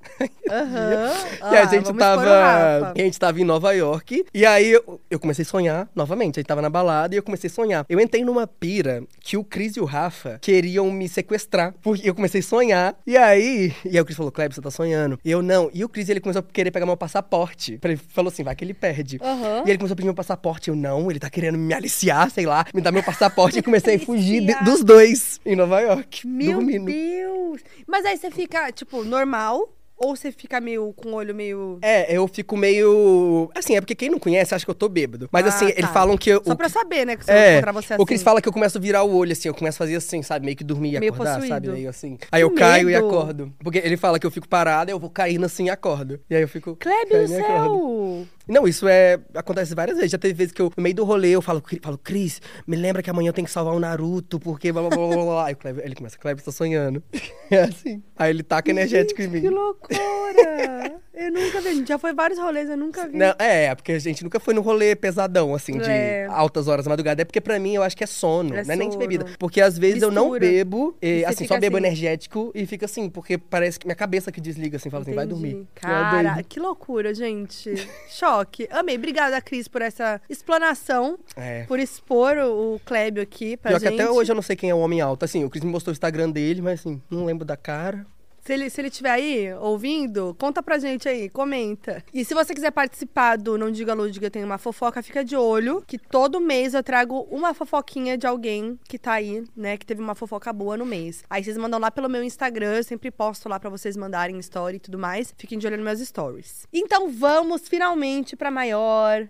Aham. e a Ah, gente expor o tava. A gente tava em Nova York. E aí eu, eu comecei a sonhar novamente. A gente tava na balada e eu comecei a sonhar. Eu entrei numa pira que o Cris e o Rafa queriam me sequestrar. Porque eu comecei a sonhar. E aí. E aí o Cris falou, Kleber, você tá sonhando. E eu não. E o Cris ele começou a querer pegar meu passaporte. Ele falou assim, vai que ele perde. Aham. E ele começou a pedir meu passaporte. Eu não, ele tá querendo me aliciar, sei lá, me dar meu passaporte. e comecei a fugir de- dos dois em Nova York. Meu dormindo. Deus! Mas aí você fica, tipo, normal? Ou você fica meio com o olho meio. É, eu fico meio. Assim, é porque quem não conhece acha que eu tô bêbado. Mas Ah, assim, tá. eles falam que. eu- Só o- pra saber, né? Que É, encontrar você assim. o Cris fala que eu começo a virar o olho, assim, eu começo a fazer assim, sabe? Meio que dormir e Meio acordar, possuído. sabe? Meio assim. Aí eu Que caio e medo. acordo. Porque ele fala que eu fico parado, eu vou caindo assim e acordo. E aí eu fico. Clébio do e céu! Não, isso é. Acontece várias vezes. Já teve vezes que eu, no meio do rolê, eu falo, "Cri- falo Cris, me lembra que amanhã eu tenho que salvar o Naruto, porque blá blá blá blá blá. Aí o Kleber, ele começa, Kleber, você tá sonhando. É assim. Aí ele taca energético em mim. Que loucura! eu nunca vi. Gente já foi vários rolês, eu nunca vi. Não, é, porque a gente nunca foi no rolê pesadão, assim, de É. altas horas da madrugada. É porque pra mim eu acho que é sono, É não é nem de bebida. Porque às vezes eu não Mistura. bebo, e, E assim, só bebo assim. energético e fica assim, porque parece que minha cabeça que desliga, assim, fala assim, vai Entendi. dormir. É Cara, que loucura, gente. Choque. Amei. Obrigada, Cris, por essa explanação, É. por expor o, o Clébio aqui pra Pior gente. que até hoje eu não sei quem é o homem alto. Assim, o Cris me mostrou o Instagram dele, mas assim, não lembro da cara. Se ele, se ele estiver aí ouvindo, conta pra gente aí, comenta. E se você quiser participar do Não Diga Lúdica Tem Uma Fofoca, fica de olho, que todo mês eu trago uma fofoquinha de alguém que tá aí, né, que teve uma fofoca boa no mês. Aí vocês mandam lá pelo meu Instagram, eu sempre posto lá pra vocês mandarem story e tudo mais. Fiquem de olho nos meus stories. Então vamos finalmente pra maior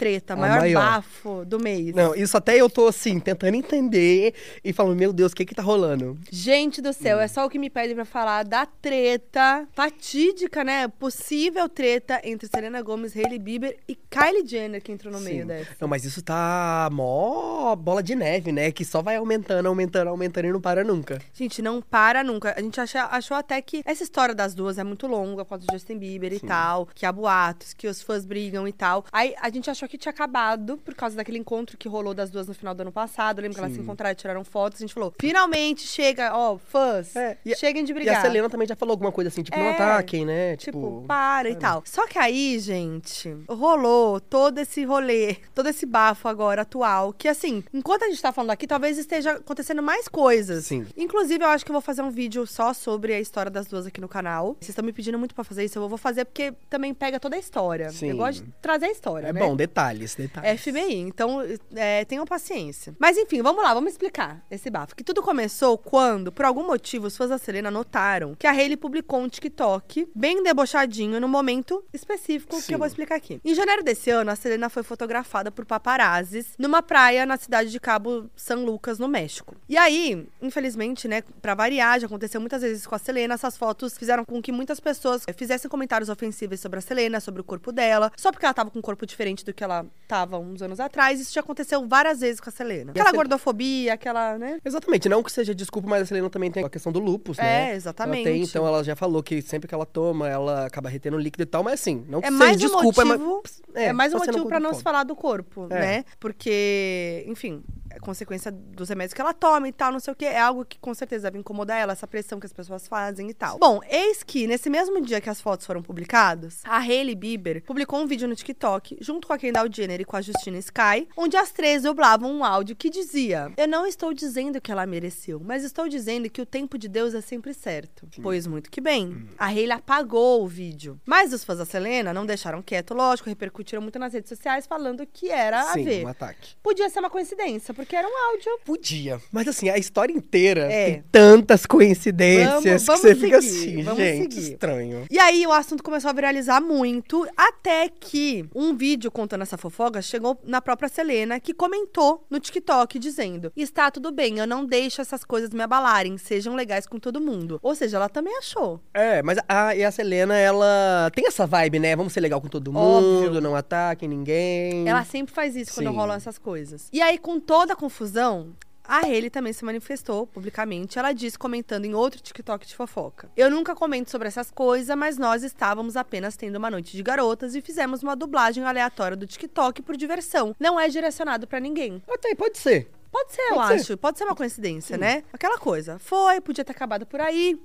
treta, A maior, maior. bafo do mês. Não, isso até eu tô assim, tentando entender e falando, meu Deus, o que que tá rolando? Gente do céu, é só o que me pedem pra falar da treta fatídica, né? Possível treta entre Selena Gomez, Hailey Bieber e Kylie Jenner, que entrou no meio Sim. dessa. Não, mas isso tá mó bola de neve, né? Que só vai aumentando, aumentando, aumentando e não para nunca. Gente, não para nunca. A gente acha- achou até que essa história das duas é muito longa, por causa do Justin Bieber e tal, que há boatos, que os fãs brigam e tal. Aí a gente achou que tinha acabado por causa daquele encontro que rolou das duas no final do ano passado. Lembra que elas se encontraram e tiraram fotos? A gente falou, finalmente chega, ó, fãs, É, e cheguem de E brigar. a Selena também já falou alguma coisa assim, tipo, não É, ataquem, né? Tipo, para e tal. Só que aí, gente, rolou todo esse rolê, todo esse bafo agora atual, que assim, enquanto a gente tá falando aqui, talvez esteja acontecendo mais coisas. Sim. Inclusive, eu acho que eu vou fazer um vídeo só sobre a história das duas aqui no canal. Vocês estão me pedindo muito pra fazer isso, eu vou fazer porque também pega toda a história. Sim. Eu gosto de trazer a história, É né? bom, detalhes, detalhes. FBI, então é, tenham paciência. Mas enfim, vamos lá, vamos explicar esse bafo. Que tudo começou quando, por algum motivo, os fãs da Selena notaram que a Hailey publicou um TikTok bem debochadinho no momento específico que Sim. eu vou explicar aqui. Em janeiro desse ano, a Selena foi fotografada por paparazzis numa praia na cidade de Cabo San Lucas, no México. E aí, infelizmente, né, pra variar, já aconteceu muitas vezes com a Selena, essas fotos fizeram com que muitas pessoas eh, fizessem comentários ofensivos sobre a Selena, sobre o corpo dela, só porque ela tava com um corpo diferente do que ela tava uns anos atrás. Isso já aconteceu várias vezes com a Selena. Aquela gordofobia, aquela, né? Exatamente, não que seja desculpa, mas a Selena também tem a questão do lupus, né? É, exatamente. Ela tem, então ela já falou que sempre que ela toma, ela acaba retendo líquido e tal, mas assim, não que É seja mais um desculpa, motivo, é, mais um só sendo motivo pra não se falar do corpo, É. né? Porque, enfim, é consequência dos remédios que ela toma e tal, não sei o quê. É algo que com certeza deve incomodar ela, essa pressão que as pessoas fazem e tal. Bom, eis que nesse mesmo dia que as fotos foram publicadas, a Hailey Bieber publicou um vídeo no TikTok, junto com a Kendall Jenner e com a Justina Sky, onde as três dublavam um áudio que dizia: Eu não estou dizendo que ela mereceu, mas estou dizendo que o tempo de Deus é sempre certo. Pois muito que bem. A Hailey apagou o vídeo. Mas os fãs da Selena não deixaram quieto, lógico, repercutiram muito nas redes sociais falando que era a Sim, ver. um ataque. Podia ser uma coincidência, porque era um áudio. Podia. Mas assim, a história inteira É. tem tantas coincidências Vamos- que você fica vamos seguir, assim, vamos gente, seguir. estranho. E aí o assunto começou a viralizar muito, até que um vídeo contando essa fofoca chegou na própria Selena, que comentou no TikTok dizendo: Está tudo bem, eu não deixo essas coisas me abalarem, sejam legais com todo mundo. Ou seja, ela também achou. É, mas a, e a Selena, ela tem essa vibe, né? Vamos ser legal com todo Óbvio. mundo, não ataquem ninguém. Ela sempre faz isso quando Sim. rolam essas coisas. E aí, com toda a confusão. A Hailey também se manifestou publicamente. Ela disse, comentando em outro TikTok de fofoca: Eu nunca comento sobre essas coisas, mas nós estávamos apenas tendo uma noite de garotas e fizemos uma dublagem aleatória do TikTok por diversão. Não é direcionado pra ninguém. Até pode ser. Pode ser, eu Pode ser. acho. Pode ser uma coincidência, né? Aquela coisa. Foi, podia ter acabado por aí.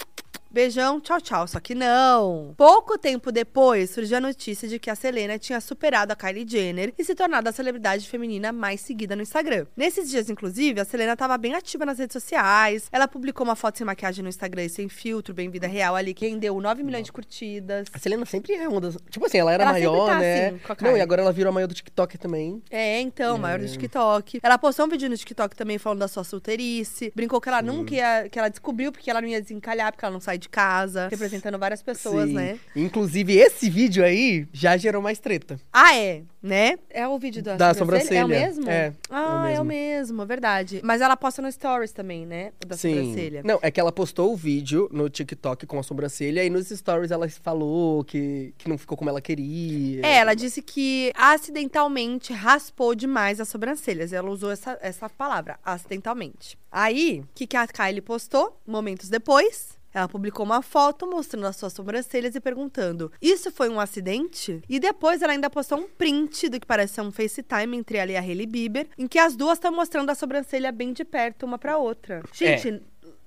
Beijão, tchau, tchau. Só que não. Pouco tempo depois, surgiu a notícia de que a Selena tinha superado a Kylie Jenner e se tornado a celebridade feminina mais seguida no Instagram. Nesses dias, inclusive, a Selena estava bem ativa nas redes sociais. Ela publicou uma foto sem maquiagem no Instagram e sem filtro, bem vida real ali, que rendeu 9 milhões de curtidas. A Selena sempre é uma das. Tipo assim, ela era Ela maior, tá né? assim, com a não, e agora ela virou a maior do TikTok também. É, então, maior do TikTok. Ela postou um vídeo no TikTok também falando da sua solteirice. Brincou que ela nunca ia. que ela descobriu porque ela não ia desencalhar, porque ela não sai de casa. Representando várias pessoas, Sim. né? Inclusive, esse vídeo aí já gerou mais treta. Ah, é, né? É o vídeo da, Da É o sobrancelha. mesmo? É, Ah, é é o o mesmo, é verdade. Mas ela posta no Stories também, né? O da sobrancelha. Não, é que ela postou o vídeo no TikTok com a sobrancelha e nos stories ela falou que, que não ficou como ela queria. É, ela disse que acidentalmente raspou demais as sobrancelhas. Ela usou essa, essa palavra, acidentalmente. Aí, o que, que a Kylie postou? Momentos depois. Ela publicou uma foto mostrando as suas sobrancelhas e perguntando: Isso foi um acidente? E depois ela ainda postou um print do que parece ser um FaceTime entre ela e a Hailey Bieber, em que as duas estão mostrando a sobrancelha bem de perto uma pra outra. Gente,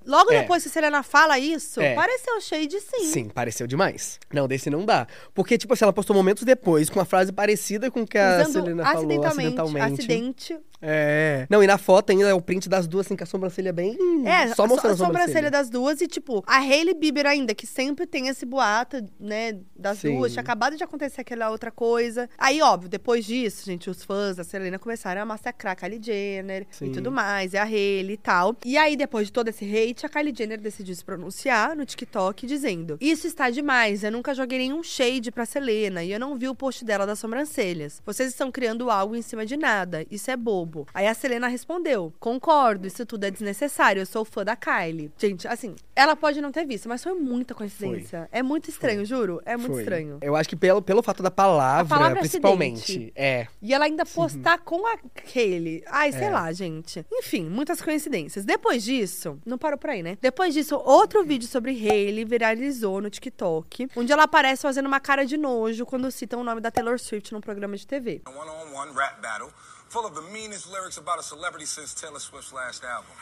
logo É. depois que a Selena fala isso, É. pareceu cheio de sim. Sim, pareceu demais. Não, desse não dá. Porque, tipo assim, ela postou momentos depois com uma frase parecida com o que a Usando Selena falou acidentalmente. acidente, É. Não, e na foto ainda é o print das duas, assim, com a sobrancelha bem. É, só mostrando a a sobrancelha. das duas e, tipo, a Hailey Bieber ainda, que sempre tem esse boato, né, das Sim. duas. Tinha acabado de acontecer aquela outra coisa. Aí, óbvio, depois disso, gente, os fãs da Selena começaram a massacrar a Kylie Jenner Sim. e tudo mais, e a Hailey e tal. E aí, depois de todo esse hate, a Kylie Jenner decidiu se pronunciar no TikTok, dizendo: Isso está demais, eu nunca joguei nenhum shade pra Selena e eu não vi o post dela das sobrancelhas. Vocês estão criando algo em cima de nada, isso é bobo. Aí a Selena respondeu: Concordo, isso tudo é desnecessário, eu sou fã da Kylie. Gente, assim, ela pode não ter visto, mas foi muita coincidência. É muito estranho, juro. É muito Foi. estranho. Eu acho que pelo, pelo fato da palavra, palavra principalmente. acidente. É. E ela ainda postar com a Hailey. Ai, sei É. lá, gente. Enfim, muitas coincidências. Depois disso, não parou por aí, né? Depois disso, outro vídeo sobre Hailey viralizou no TikTok, onde ela aparece fazendo uma cara de nojo quando citam o nome da Taylor Swift num programa de TV. A one-on-one rap battle full of the meanest lyrics about a celebrity since Taylor Swift's last album.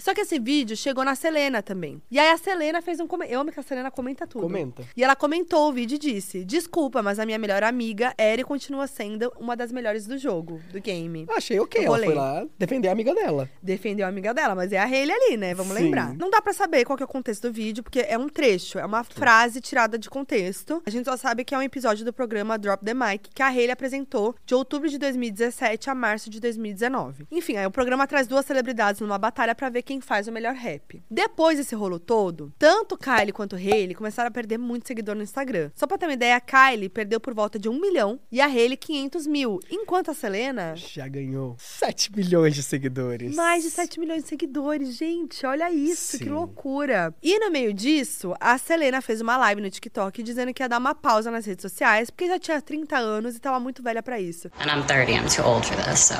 Só que esse vídeo chegou na Selena também. E aí a Selena fez um comentário. Eu amo que a Selena comenta tudo. Comenta. E ela comentou o vídeo e disse: Desculpa, mas a minha melhor amiga Eri continua sendo uma das melhores do jogo, do game. Achei ok. Ela foi lá defender a amiga dela. defendeu a amiga dela, mas é a Hailey ali, né? Vamos Sim. lembrar. Não dá pra saber qual que é o contexto do vídeo, porque é um trecho, é uma frase tirada de contexto. A gente só sabe que é um episódio do programa Drop the Mic que a Hailey apresentou de outubro de 2017 a março março de 2019. Enfim, aí o programa traz duas celebridades numa batalha pra ver quem faz o melhor rap. Depois desse rolo todo, tanto Kylie quanto Hailey começaram a perder muito seguidor no Instagram. Só pra ter uma ideia, a Kylie perdeu por volta de um milhão e a Hailey 500 mil, enquanto a Selena Já ganhou 7 milhões de seguidores. mais de 7 milhões de seguidores, gente. Olha isso, que Sim. loucura. E no meio disso, a Selena fez uma live no TikTok dizendo que ia dar uma pausa nas redes sociais, porque já tinha 30 anos e tava muito velha pra isso. And I'm 30, I'm too old for this, so.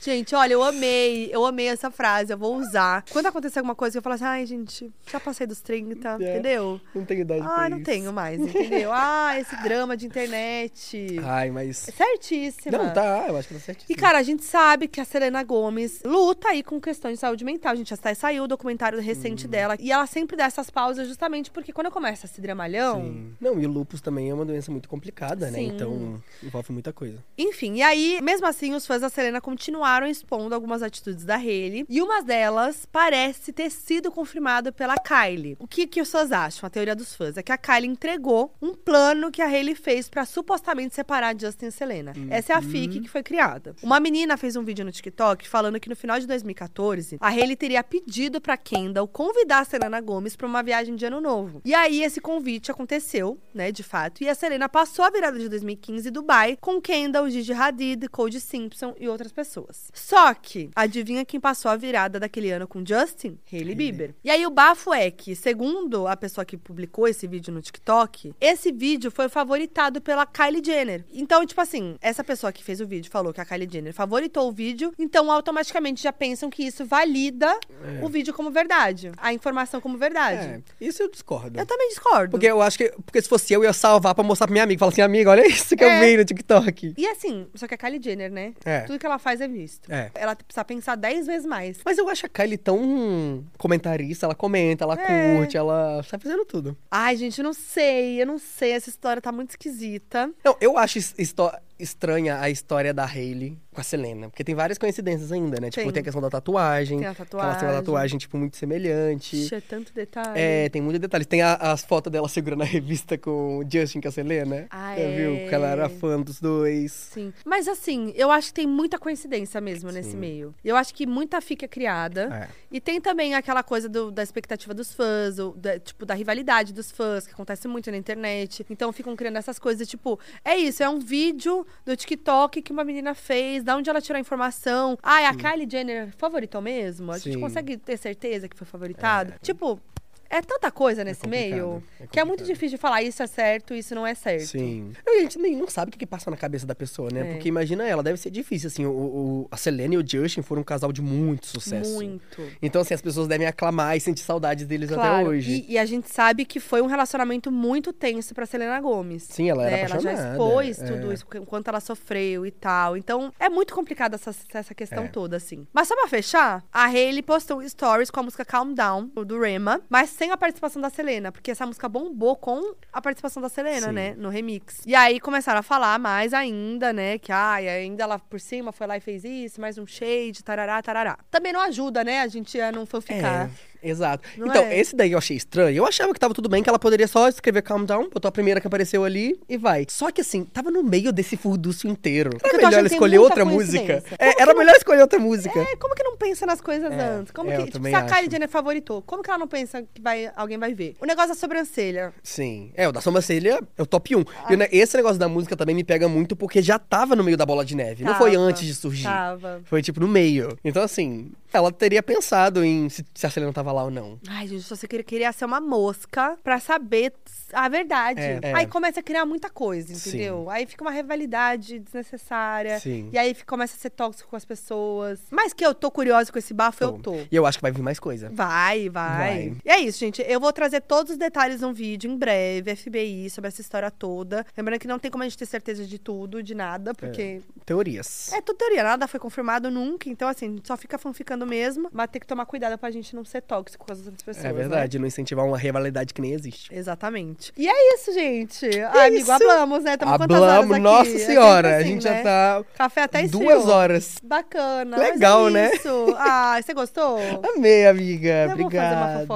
Gente, olha, eu amei, eu amei essa frase, eu vou usar. Quando acontecer alguma coisa que eu falo assim, ai, gente, já passei dos 30, É. entendeu? Não tenho idade pra Ah, não isso. tenho mais, entendeu? ah, esse drama de internet. Ai, mas... Certíssima. Não, tá, eu acho que tá certíssimo. E, cara, a gente sabe que a Selena Gomes luta aí com questões de saúde mental. A gente já até saiu o documentário recente Uhum. dela. E ela sempre dá essas pausas justamente porque quando começa esse dramalhão. Sim. Não, e o lupus também é uma doença muito complicada, né? Sim. Então, envolve muita coisa. Enfim, e aí, mesmo assim, os fãs da Selena continuaram expondo algumas atitudes da Hailey. E uma delas parece ter sido confirmada pela Kylie. O que, que os fãs acham? A teoria dos fãs é que a Kylie entregou um plano que a Hailey fez pra supostamente separar Justin e Selena. Essa é a FIC que foi criada. Uma menina fez um vídeo no TikTok falando que no final de 2014, a Hailey teria pedido pra Kendall convidar a Selena Gomes pra uma viagem de ano novo. E aí esse convite aconteceu, né, de fato, e a Selena passou a virada de 2015 em Dubai com Kendall, Gigi Hadid, Cody Simpson e outras pessoas. Só que, adivinha quem passou a virada daquele ano com Justin? Hailey Bieber. E aí o bafo é que, segundo a pessoa que publicou esse vídeo no TikTok, esse vídeo foi favoritado pela Kylie Jenner. Então, tipo assim, essa pessoa que fez o vídeo falou que a Kylie Jenner favoritou o vídeo, então automaticamente já pensam que isso valida o vídeo como verdade, a informação como verdade. É, isso eu discordo. Eu também discordo. Porque eu acho que. Porque se fosse eu, eu ia salvar pra mostrar pra minha amiga. Falar assim, amiga, olha isso que É. eu vi no TikTok. E assim, só que a Kylie Jenner, né? É. Tudo que ela faz é visto. É. Ela precisa pensar 10 vezes mais. Mas eu acho a Kylie tão comentarista, ela comenta, ela É. curte, ela sai fazendo tudo. Ai, gente, eu não sei, eu não sei. Essa história tá muito esquisita. Não, eu acho es- histó- estranha a história da Hailey com a Selena. Porque tem várias coincidências ainda, né? Tipo, Tem. tem a questão da tatuagem. Tem a que Ela tem uma tatuagem. tatuagem, tipo, muito semelhante. Ixi, é tanto detalhe. É, tem muitos detalhes. Tem a- as fotos dela segurando a revista com o Justin e com a Selena. Ah, Já viu? é. Que ela era fã dos dois. Sim. Mas assim, eu acho que tem muita coincidência mesmo nesse meio. Eu acho que muita fica criada. É. E tem também aquela coisa do- da expectativa dos fãs, ou da, tipo, da rivalidade dos fãs, que acontece muito na internet. Então ficam criando essas coisas, tipo, é isso, é um vídeo do TikTok que uma menina fez, da onde ela tirou a informação. Ah, é a Kylie Jenner favoritou mesmo? A gente Sim. consegue ter certeza que foi favoritado? Tipo. É tanta coisa nesse complicado, meio é que é muito difícil de falar isso é certo, isso não é certo. Sim. A gente nem não sabe o que, que passa na cabeça da pessoa, né? É. Porque imagina ela, deve ser difícil, assim. O, o- a Selena e o Justin foram um casal de muito sucesso. Muito. Então, assim, as pessoas devem aclamar e sentir saudades deles até Claro. hoje. E, e a gente sabe que foi um relacionamento muito tenso pra Selena Gomes. Sim, ela era né? Ela já apaixonada, expôs é. tudo isso, o quanto ela sofreu e tal. Então, é muito complicada essa, essa questão É. toda, assim. Mas só pra fechar, a Hailey postou stories com a música Calm Down, do Rema, mas sem a participação da Selena, porque essa música bombou com a participação da Selena, Sim. né? No remix. E aí começaram a falar mais ainda, né? Que, ai, ainda ela por cima foi lá e fez isso, mais um shade, tarará, tarará. Também não ajuda, né? A gente a não fanficar. É, exato. Não então, é? esse daí eu achei estranho. Eu achava que tava tudo bem, que ela poderia só escrever Calm Down, botou a primeira que apareceu ali e vai. Só que assim, tava no meio desse furdúcio inteiro. eu Era melhor ela escolher outra música. É, era não- melhor escolher outra música. É, como que não pensa nas coisas É, antes? Como é, que, tipo, se a. Kylie Jenner favoritou, como que ela não pensa que vai, alguém vai ver? O negócio da sobrancelha. Sim. É, o da sobrancelha é o top 1. E né, esse negócio da música também me pega muito porque já tava no meio da bola de neve. Não foi Tava, antes de surgir. Tava. Foi tipo no meio. Então, assim, ela teria pensado em se, se a Selena tava lá ou não. Ai, gente, só você queria, queria ser uma mosca pra saber a verdade. É, é. Aí começa a criar muita coisa, Sim. entendeu? Aí fica uma rivalidade desnecessária. Sim. E aí fica- começa a ser tóxico com as pessoas. Mas que eu tô curiosa com esse bafo, eu tô. E eu acho que vai vir mais coisa. Vai, vai, Vai. E é isso, gente. Eu vou trazer todos os detalhes num vídeo em breve, FBI, sobre essa história toda. Lembrando que não tem como a gente ter certeza de tudo, de nada, porque Teorias. é tudo teoria, nada foi confirmado nunca. Então, assim, só fica fanficando mesmo, mas tem que tomar cuidado pra gente não ser tóxico com as outras pessoas. É né? verdade, não incentivar uma rivalidade que nem existe. Exatamente. E é isso, gente. Ai, amigo, isso. hablamos, né? Tamo quantas horas aqui? nossa É senhora, sempre a assim, gente né? já tá Café até esfriou. duas horas. Bacana. Legal, é né? Isso. Ah, você gostou? Amei, amiga. Uma Obrigado.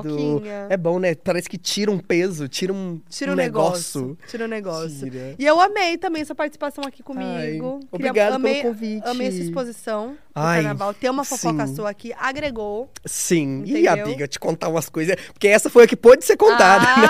É bom, né? Parece que tira um peso, tira um, Tira um o negócio. Tira o negócio. Tira. E eu amei também sua participação aqui comigo. Ai, obrigado pelo amei, convite. Amei essa exposição do Ai, carnaval. Ter uma fofoca sim. sua aqui agregou. Sim. E, Entendeu? amiga, te contar umas coisas. Porque essa foi a que pôde ser contada, né?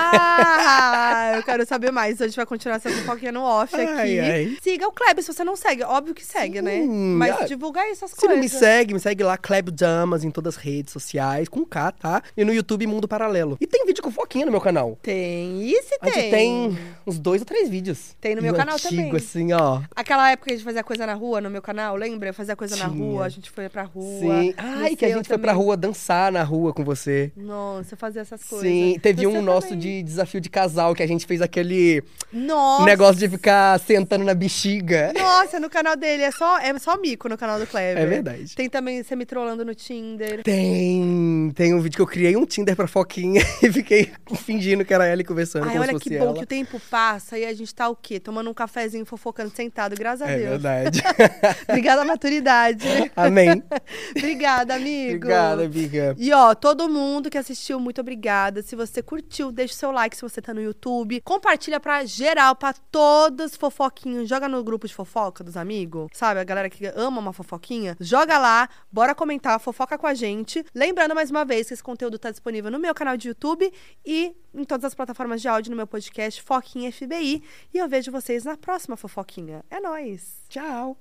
Ah, eu quero saber mais. A gente vai continuar essa fofoquinha no off Ai, aqui. ai. Siga o Kleber se você não segue. Óbvio que segue, né? Sim, Mas ah, divulga aí essas Se coisas. não me segue, me segue lá, Kleb Damas, em todas as redes sociais, com K, tá? E no YouTube Mundo Paralelo. E tem vídeo com foquinha no meu canal. Tem. E se A tem? gente tem uns dois ou três vídeos. Tem no meu E canal antigo, também. assim, ó. Aquela época que a gente fazia coisa na rua, no meu canal, lembra? Eu fazia coisa na Tinha. rua, a gente foi pra rua. Sim. No Ai, que a gente foi pra também. rua dançar na rua com você. Nossa, fazia essas coisas. Sim, teve No um nosso também. de desafio de casal, que a gente fez aquele Nossa! negócio de ficar sentando na bexiga. Nossa, no canal dele é só, é só mico no canal do Kleber. É verdade. Tem também você me trollando no Tinder. Tem, tem um vídeo que eu criei um Tinder pra Foquinha e fiquei fingindo que era ela e conversando Ai, olha que bom ela. que o tempo passa e a gente tá o quê? Tomando um cafezinho, fofocando, sentado, graças a É Deus. verdade. Obrigada, maturidade. Amém. Obrigada, amigo. Obrigada, amiga. E ó, todo mundo que assistiu, muito obrigada. Se você curtiu, deixa o seu like se você tá no YouTube. Compartilha pra geral, pra todos fofoquinhos. Joga no grupo de fofoca dos amigos, sabe? A galera que ama uma fofoquinha. Joga lá, bora comentar, fofoca com a gente. Lembrando mais uma vez que esse conteúdo tá disponível no meu canal de YouTube e em todas as plataformas de áudio no meu podcast Foquinha FBI. E eu vejo vocês na próxima fofoquinha. É nóis! Tchau.